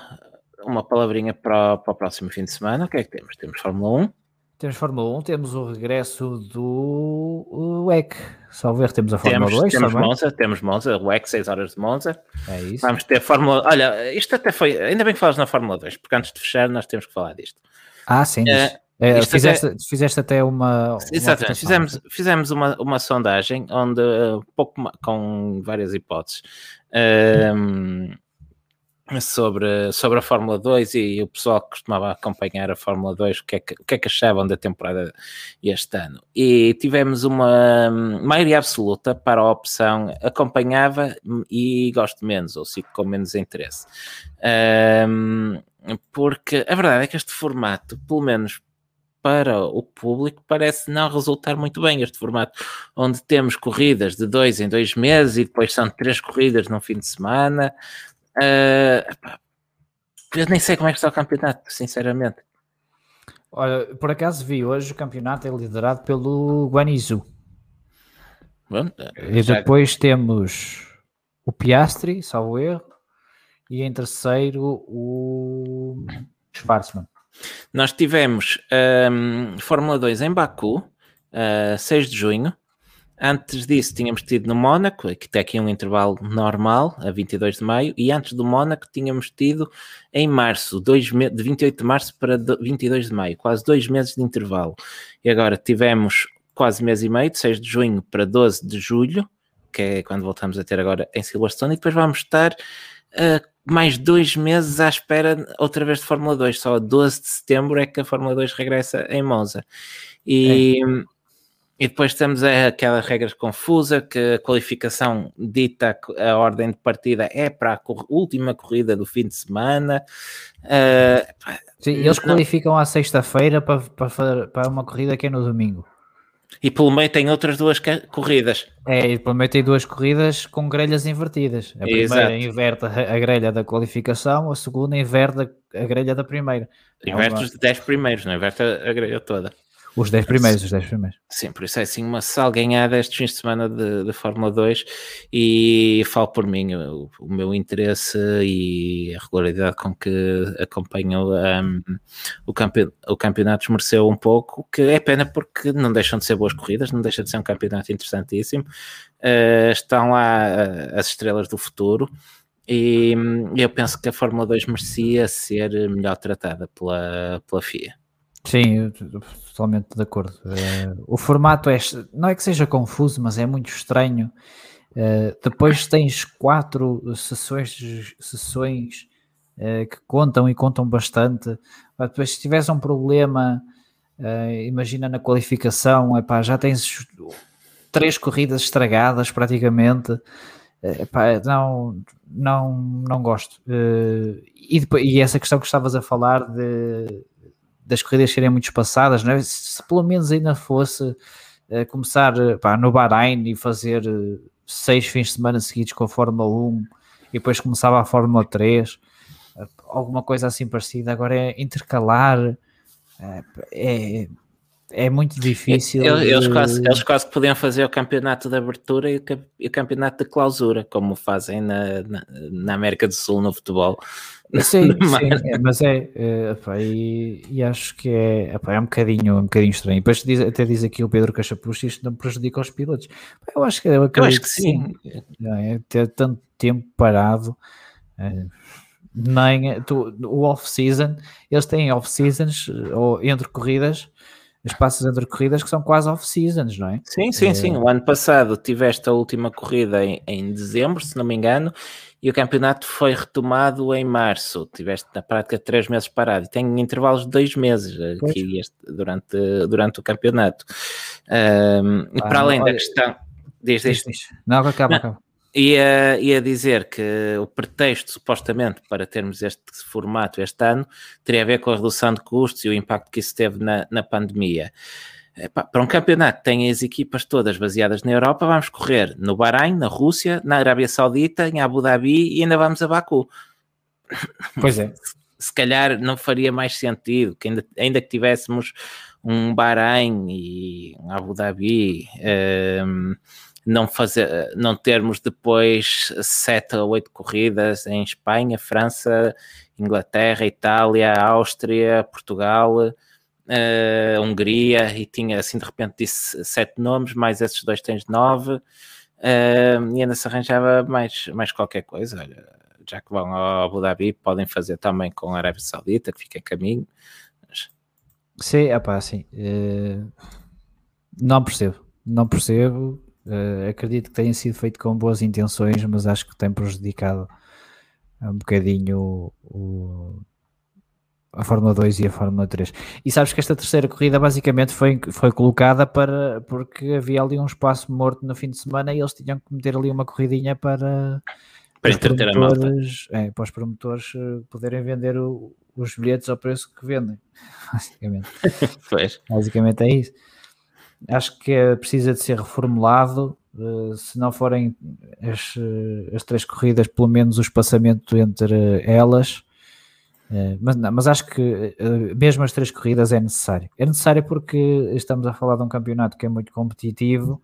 uma palavrinha para, para o próximo fim de semana. O que é que temos? Temos Fórmula 1. Temos Fórmula 1, temos o regresso do WEC. Só ver, temos a Fórmula temos, 2 temos também. Monza, temos Monza, o WEC, 6 horas de Monza. É isso. Vamos ter Fórmula... Olha, isto até foi... Ainda bem que falas na Fórmula 2, porque antes de fechar nós temos que falar disto. Ah, sim. Uh, é, fizeste, até... fizeste até uma. Exatamente, fizemos, fizemos uma, uma sondagem onde, uh, pouco, com várias hipóteses, um, sobre, sobre a Fórmula 2 e o pessoal que costumava acompanhar a Fórmula 2, o que é que, o que, é que achavam da temporada este ano. E tivemos uma maioria absoluta para a opção acompanhava e gosto menos, ou sigo com menos interesse. Um, porque a verdade é que este formato, pelo menos para o público parece não resultar muito bem este formato, onde temos corridas de dois em dois meses e depois são três corridas no fim de semana. Uh, eu nem sei como é que está o campeonato, sinceramente. Olha, por acaso vi hoje o campeonato é liderado pelo Guanizu. Bom, e depois já... temos o Piastri, salvo erro, e em terceiro o Schwarzman. Nós tivemos um, Fórmula 2 em Baku, uh, 6 de junho. Antes disso, tínhamos tido no Mónaco, que tem aqui um intervalo normal, a 22 de maio, e antes do Mónaco, tínhamos tido em março, dois de 28 de março para 22 de maio, quase dois meses de intervalo. E agora tivemos quase mês e meio, de 6 de junho para 12 de julho, que é quando voltamos a ter agora em Silverstone, e depois vamos estar uh, mais dois meses à espera outra vez de Fórmula 2. Só a 12 de setembro é que a Fórmula 2 regressa em Monza. E, é. e depois temos aquela regra confusa que a qualificação dita a ordem de partida é para a última corrida do fim de semana. Uh, Sim, eles qualificam à sexta-feira para, para, para uma corrida que é no domingo. E pelo meio tem outras duas corridas. É, e pelo meio tem duas corridas com grelhas invertidas. A primeira Exato. inverte a grelha da qualificação, a segunda inverte a grelha da primeira. Inverte é uma... os 10 primeiros, não inverte a grelha toda. Os 10 primeiros, os 10 primeiros. Sim, por isso é assim uma salganhada estes fins de semana de, de Fórmula 2 e falo por mim, o, o, meu interesse e a regularidade com que acompanho um, o, campe, o campeonato esmereceu um pouco, que é pena porque não deixam de ser boas corridas, não deixa de ser um campeonato interessantíssimo. Uh, estão lá uh, as estrelas do futuro e hum, eu penso que a Fórmula 2 merecia ser melhor tratada pela, pela FIA. Sim, totalmente de acordo. Uh, o formato é, não é que seja confuso, mas é muito estranho. Uh, depois tens quatro sessões, sessões uh, que contam e contam bastante. Depois, se tiveres um problema imagina na qualificação, epá, já tens três corridas estragadas praticamente. Epá, não, não, não gosto. E, depois, e essa questão que estavas a falar de, das corridas serem muito espaçadas, é? se pelo menos ainda fosse uh, começar pá, no Bahrein e fazer seis fins de semana seguidos com a Fórmula 1 e depois começava a Fórmula 3, alguma coisa assim parecida. Agora é intercalar, é, é muito difícil. Eles, de... quase, eles quase podiam fazer o campeonato de abertura e o, campeonato de clausura, como fazem na, na, na, América do Sul no futebol. Sim, sim é, mas é, é e, e, acho que é, é um, bocadinho, um bocadinho estranho. Depois diz, até diz aqui o Pedro Cachapuxa, isto não prejudica os pilotos. Eu acho que, eu, eu acho que sim. sim. É, ter tanto tempo parado. É, nem tu, o off-season, eles têm off-seasons ou entre corridas, espaços entre corridas que são quase off-seasons, não é? Sim, sim, é... sim. O ano passado tiveste a última corrida em, em, dezembro, se não me engano, e o campeonato foi retomado em março. Tiveste na prática três meses parado e tem intervalos de dois meses aqui este, durante, durante o campeonato. Um, ah, e para além olha, da questão. Diz, diz. Não, acaba, acaba. Ia, ia dizer que o pretexto, supostamente, para termos este formato este ano, teria a ver com a redução de custos e o impacto que isso teve na, na pandemia. Para um campeonato que tem as equipas todas baseadas na Europa, vamos correr no Bahrein, na Rússia, na Arábia Saudita, em Abu Dhabi e ainda vamos a Baku. Pois é. Se calhar não faria mais sentido que ainda, ainda que tivéssemos um Bahrein e um Abu Dhabi. Um, ehm, não fazer, não termos depois sete ou oito corridas em Espanha, França, Inglaterra, Itália, Áustria, Portugal, uh, Hungria, e tinha assim de repente disse sete nomes, mais esses dois tens nove, uh, e ainda se arranjava mais, mais qualquer coisa. Olha, já que vão ao Abu Dhabi, podem fazer também com a Arábia Saudita, que fica em caminho. Mas... Sim, sim. Uh, não percebo, não percebo Uh, acredito que tenha sido feito com boas intenções, mas acho que tem prejudicado um bocadinho o, o, a Fórmula 2 e a Fórmula 3. E sabes que esta terceira corrida basicamente foi, foi colocada para porque havia ali um espaço morto no fim de semana e eles tinham que meter ali uma corridinha para, para entreter a malta. É, para os promotores eh, poderem vender o, os bilhetes ao preço que vendem. Basicamente. Basicamente é isso acho que é, precisa de ser reformulado. Uh, se não forem as, eh, as, três corridas, pelo menos o espaçamento entre elas. Uh, mas, não, mas acho que mesmo as três corridas é necessário. É necessário porque estamos a falar de um campeonato que é muito competitivo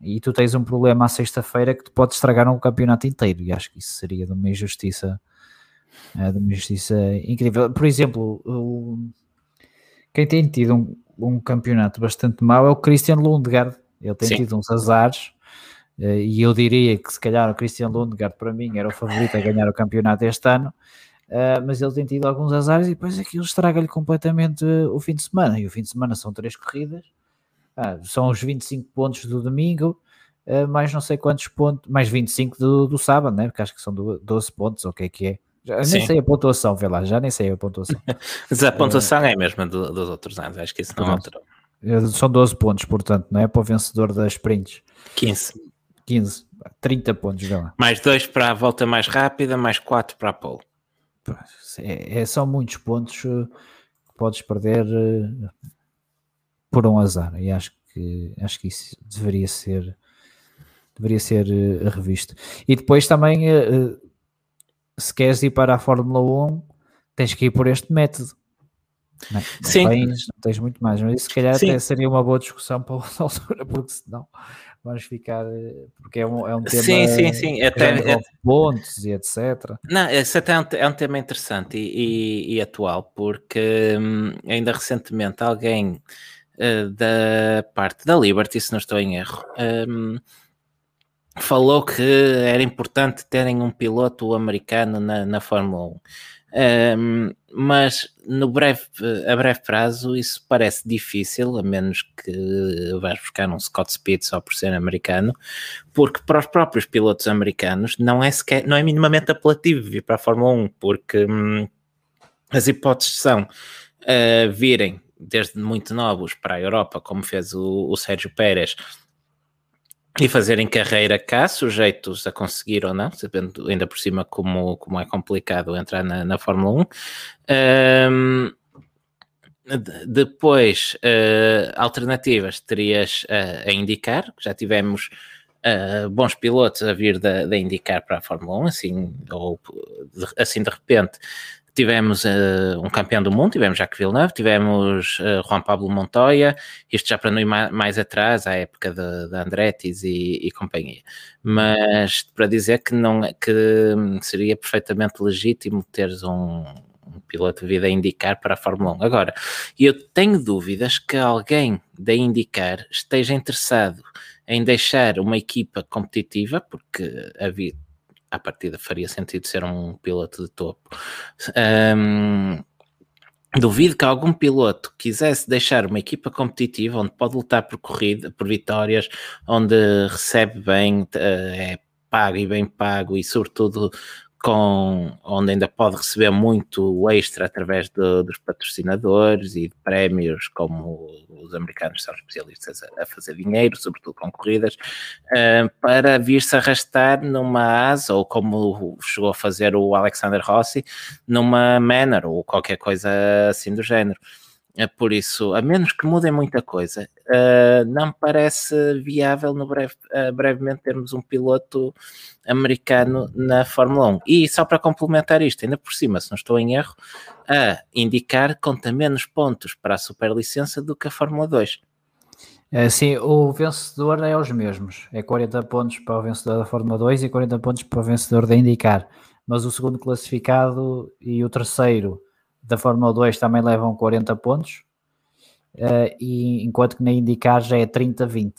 e tu tens um problema à sexta-feira que te pode estragar um campeonato inteiro. E acho que isso seria de uma injustiça, de uma injustiça incrível. Por exemplo, quem tem tido um, um campeonato bastante mau é o Christian Lundgaard. Ele tem Sim. tido uns azares eh, e eu diria que se calhar o Christian Lundgaard para mim era o favorito a ganhar o campeonato este ano, eh, mas ele tem tido alguns azares e depois aquilo estraga-lhe completamente o fim de semana. E o fim de semana são três corridas, ah, são os 25 pontos do domingo, eh, mais não sei quantos pontos, mais 25 do, do sábado, né? porque acho que são 12 pontos, ou o que é que é. Já nem Sim. sei a pontuação, vê lá, já nem sei a pontuação. Mas a pontuação é, é a mesma do, dos outros anos, acho que isso não alterou. São 12 pontos, portanto, não é para o vencedor das sprints. 15. 15, 30 pontos, vê lá. Mais 2 para a volta mais rápida, mais 4 para a pole. É, é, são muitos pontos eh, que podes perder por um azar, e acho que, acho que isso deveria ser deveria ser revisto. E depois também se queres ir para a Fórmula 1, tens que ir por este método. Não, é? não Sim. Tens, não tens muito mais, mas isso se calhar até seria uma boa discussão para outra altura, porque senão vamos ficar. Porque é um, é um tema. Sim, sim, sim. Até, é, pontos e etc. Não, esse até é um, é um tema interessante e, e, e atual, porque hum, ainda recentemente alguém uh, da parte da Liberty, se não estou em erro. Um, falou que era importante terem um piloto americano na, na Fórmula 1. Um, mas no breve, a breve prazo isso parece difícil, a menos que vais buscar um Scott Speed só por ser americano, porque para os próprios pilotos americanos não é, sequer, não é minimamente apelativo vir para a Fórmula 1, porque hum, as hipóteses são uh, virem desde muito novos para a Europa, como fez o, o Sérgio Pérez, e fazerem carreira cá, sujeitos a conseguir ou não, sabendo ainda por cima como, como é complicado entrar na, na Fórmula 1. Um, depois, uh, alternativas terias uh, a indicar, já tivemos uh, bons pilotos a vir da, indicar para a Fórmula 1, assim, ou assim de repente tivemos uh, um campeão do mundo, tivemos Jacques Villeneuve, tivemos uh, Juan Pablo Montoya, isto já para não ir mais, mais atrás, à época da Andretti's e, e, companhia. Mas para dizer que, não, que seria perfeitamente legítimo teres um, um piloto de vida a indicar para a Fórmula 1. Agora, eu tenho dúvidas que alguém da indicar esteja interessado em deixar uma equipa competitiva, porque havia, à partida faria sentido ser um piloto de topo. Um, duvido que algum piloto quisesse deixar uma equipa competitiva onde pode lutar por corrida, por vitórias, onde recebe bem, eh, é pago e bem pago e sobretudo com, onde ainda pode receber muito extra através de, dos patrocinadores e de prémios, como os americanos são especialistas a, a fazer dinheiro, sobretudo com corridas, uh, para vir-se arrastar numa asa, ou como chegou a fazer o Alexander Rossi, numa Manor, ou qualquer coisa assim do género. É por isso, a menos que mudem muita coisa, uh, não parece viável no breve, uh, brevemente termos um piloto americano na Fórmula 1. E só para complementar isto, ainda por cima, se não estou em erro, a indicar conta menos pontos para a superlicença do que a Fórmula 2. É, sim, o vencedor é os mesmos. É 40 pontos para o vencedor da Fórmula 2 e 40 pontos para o vencedor da IndyCar. Mas o segundo classificado e o terceiro da Fórmula 2 também levam 40 pontos, uh, e enquanto que na IndyCar já é 30-20.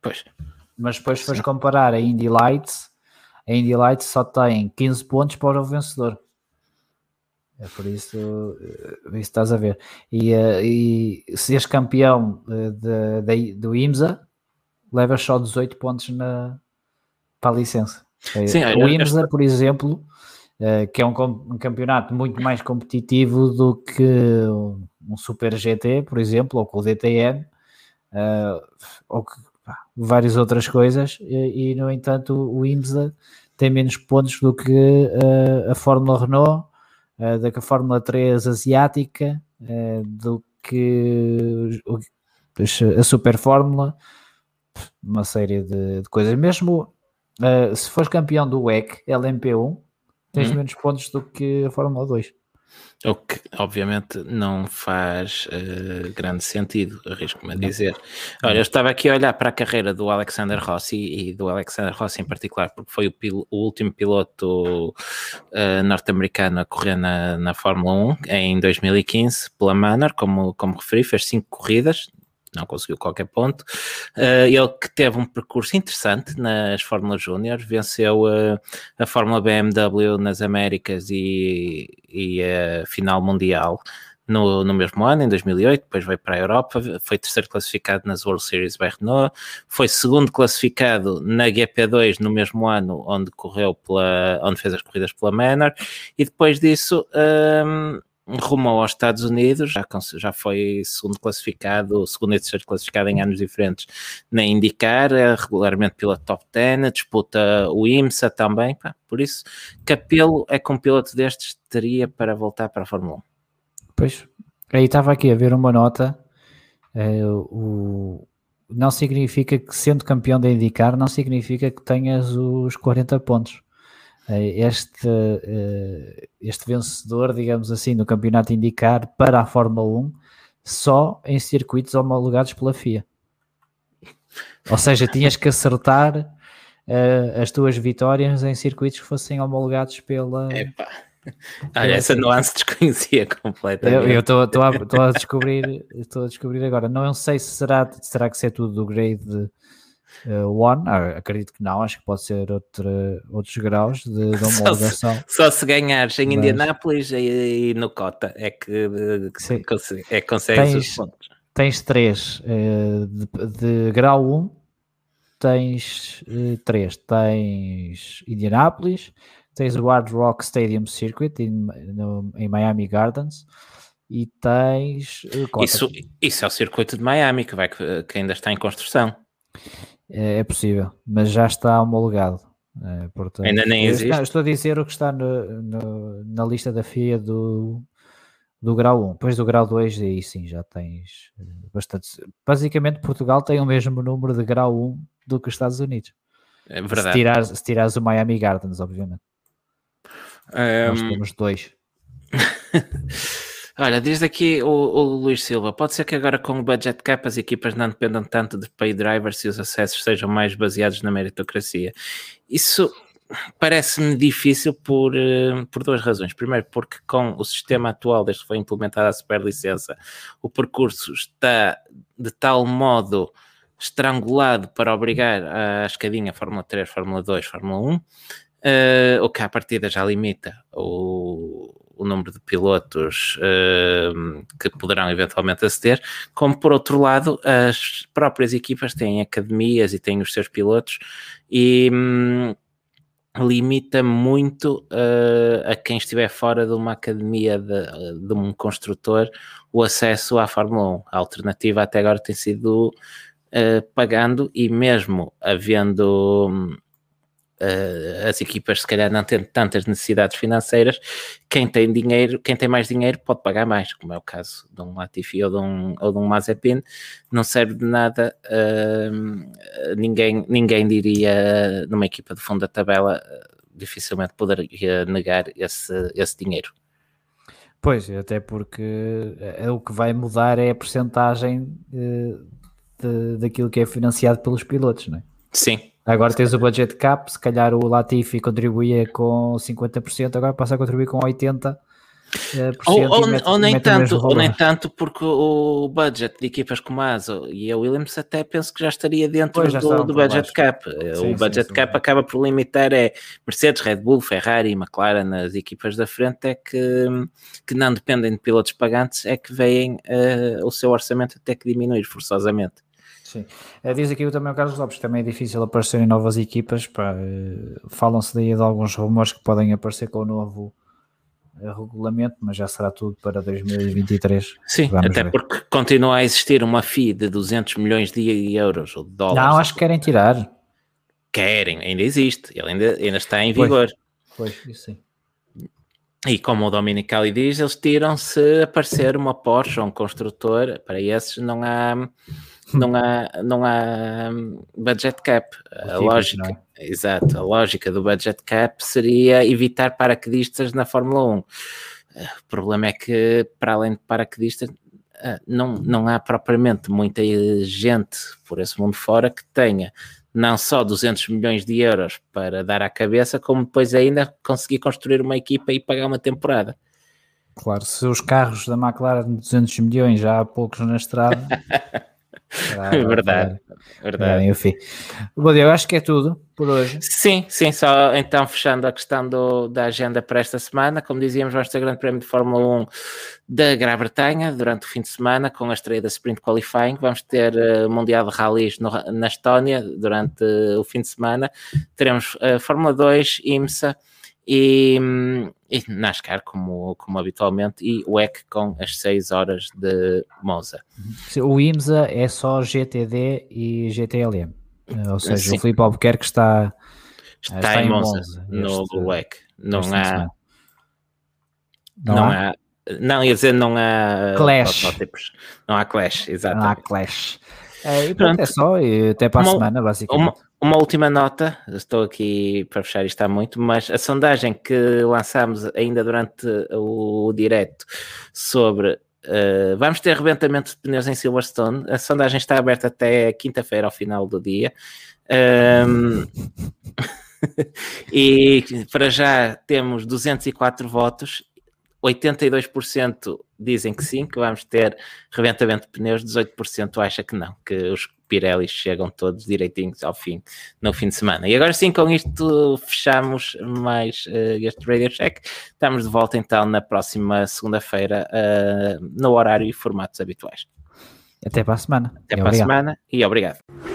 Pois. Mas depois se fores comparar a Indy Lights, a Indy Lights só tem 15 pontos para o vencedor. É por isso, eh, isso estás a ver. E, uh, e se és campeão de, de, do IMSA, levas só 18 pontos na, para a licença. Sim, o IMSA, por exemplo, que é um, um, campeonato muito mais competitivo do que um Super GT, por exemplo, ou com o DTM, uh, eh, ou que, pá, várias outras coisas, e, e, no entanto o IMSA tem menos pontos do que uh, a Fórmula Renault, uh, do que a Fórmula 3 asiática, do que a Super Fórmula, uma série de, de coisas. Mesmo se fores campeão do WEC LMP1, tens hum. menos pontos do que a Fórmula 2. O que, obviamente, não faz uh, grande sentido, arrisco-me a dizer. Olha, eu estava aqui a olhar para a carreira do Alexander Rossi e do Alexander Rossi em particular, porque foi o, o último piloto uh, norte-americano a correr na, na Fórmula 1 em 2015 pela Manor, como, como referi, fez cinco corridas, não conseguiu qualquer ponto. Uh, ele que teve um percurso interessante nas Fórmulas Júnior, venceu uh, a Fórmula BMW nas Américas e, e a final mundial. No, no, mesmo ano, em 2008, depois veio para a Europa, foi terceiro classificado nas World Series by Renault, foi segundo classificado na GP2 no mesmo ano, onde correu pela, onde fez as corridas pela Manor, e depois disso um, rumou aos Estados Unidos, já, já foi segundo classificado, segundo e terceiro classificado em anos diferentes na IndyCar, é regularmente pela top 10, disputa o IMSA também, pá, por isso, que apelo é que um piloto destes teria para voltar para a Fórmula 1? Pois, aí estava aqui a ver uma nota, é, o, não significa que sendo campeão da IndyCar, não significa que tenhas os 40 pontos. Eh, este, eh, este vencedor, digamos assim, no campeonato indicar para a Fórmula 1 só em circuitos homologados pela FIA. Ou seja, tinhas que acertar uh, as tuas vitórias em circuitos que fossem homologados pela. Epa. Olha, essa nuance desconhecia completamente. Eu estou a, a, descobrir, estou a descobrir agora. Não sei se será, será que ser tudo do grade uh, One, ah, acredito que não, acho que pode ser outra, outros graus de, de homologação. Só, só, se ganhares em Mas... Indianápolis e, e, no Cota é que, que, que é que consegues tens, os pontos. Tens três uh, de, de, grau 1, tens uh, três, tens Indianápolis, tens o Hard Rock Stadium Circuit em, no, em Miami Gardens e tens. Isso, isso é o circuito de Miami que, vai, que ainda está em construção. É, é possível, mas já está homologado. É, portanto, ainda nem existe. Estou, estou a dizer o que está no, no, na lista da FIA do, do grau 1. Depois do grau 2, aí sim já tens eh, bastante. Basicamente, Portugal tem o mesmo número de grau 1 do que os Estados Unidos. É verdade. Se tirares, se tirares o Miami Gardens, obviamente. Um... Nós temos dois. Olha, diz aqui o, o, Luís Silva: pode ser que agora com o budget cap as equipas não dependam tanto de pay drivers e os acessos sejam mais baseados na meritocracia. Isso parece-me difícil por, uh, por duas razões. Primeiro, porque com o sistema atual, desde que foi implementada a superlicença, o percurso está de tal modo estrangulado para obrigar a escadinha Fórmula 3, Fórmula 2, Fórmula 1, uh, o que à partida já limita o, o número de pilotos uh, que poderão eventualmente aceder, como por outro lado as próprias equipas têm academias e têm os seus pilotos e um, limita muito uh, a quem estiver fora de uma academia de, de, um construtor o acesso à Fórmula 1. A alternativa até agora tem sido uh, pagando e mesmo havendo hum, uh, as equipas se calhar não tendo tantas necessidades financeiras, quem tem dinheiro, quem tem mais dinheiro pode pagar mais, como é o caso de um Latifi ou de um, ou de um Mazepin, não serve de nada, uh, ninguém, ninguém diria numa equipa de fundo da tabela, dificilmente poderia negar esse, esse dinheiro. Pois, até porque o que vai mudar é a porcentagem eh, de, daquilo que é financiado pelos pilotos, não é? Sim, Agora tens o budget cap, se calhar o Latifi contribuía com 50%, agora passa a contribuir com 80%. Eh, ou, ou, mete, ou, nem tanto, ou nem tanto, porque o budget de equipas como a ASO e a Williams até penso que já estaria dentro já do, do budget cap. Sim, o budget sim, cap sim. acaba por limitar é Mercedes, Red Bull, Ferrari e McLaren, as equipas da frente, é que, que não dependem de pilotos pagantes, é que veem uh, o seu orçamento até que diminuir forçosamente. Sim. É, diz aqui também o Carlos Lopes, também é difícil aparecerem novas equipas. Eh, falam-se daí de alguns rumores que podem aparecer com o novo eh, regulamento, mas já será tudo para 2023. Sim, Vamos até ver. porque continua a existir uma FII de 200 milhões de euros ou de dólares. Não, acho que querem tirar. Querem, ainda existe, ele ainda, ainda está em vigor. Pois, pois isso sim. E como o Dominicali diz, eles tiram se aparecer uma Porsche ou um construtor, para esses não há não há, não há hum, budget cap. A lógica, é? exato, a lógica do budget cap seria evitar paraquedistas na Fórmula 1. O problema é que, para além de paraquedistas, ah, não, não há propriamente muita gente por esse mundo fora que tenha não só 200 milhões de euros para dar à cabeça, como depois ainda conseguir construir uma equipa e pagar uma temporada. Claro, se os carros da McLaren de 200 milhões já há poucos na estrada, verdade, verdade. É, enfim. Bom, eu acho que é tudo por hoje. Sim, sim, só então fechando a questão do, da agenda para esta semana, como dizíamos, vamos ter Grande Prémio de Fórmula 1 da Grã-Bretanha durante o fim de semana, com a estreia da Sprint Qualifying, vamos ter uh, Mundial de Rallys no, na Estónia durante uh, o fim de semana, teremos uh, Fórmula 2, IMSA, e, e NASCAR, como, como habitualmente, e o EC com as 6 horas de Monza. O IMSA é só GTD e GTLM, eh, ou seja, Sim. o Filipe Albuquerque está, está, está em Monza, Monza no WEC. Não há, não, não há, não, ia dizer, não há clash. protótipos. Não há clash, exato. Não há clash. É, e pronto, é só, e até para a semana, basicamente. Uma, uma última nota, estou aqui para fechar isto há muito, mas a sondagem que lançámos ainda durante o, o direto sobre uh, vamos ter arrebentamento de pneus em Silverstone, a sondagem está aberta até quinta-feira ao final do dia. Um, e para já temos 204 votos 82% dizem que sim, que vamos ter reventamento de pneus, 18% acha que não, que os Pirelli chegam todos direitinhos ao fim, no fim de semana. E agora sim, com isto fechamos mais uh, este Radio Check. Estamos de volta então na próxima segunda-feira, uh, no horário e formatos habituais. Até para a semana. Até e para obrigado. a semana e obrigado.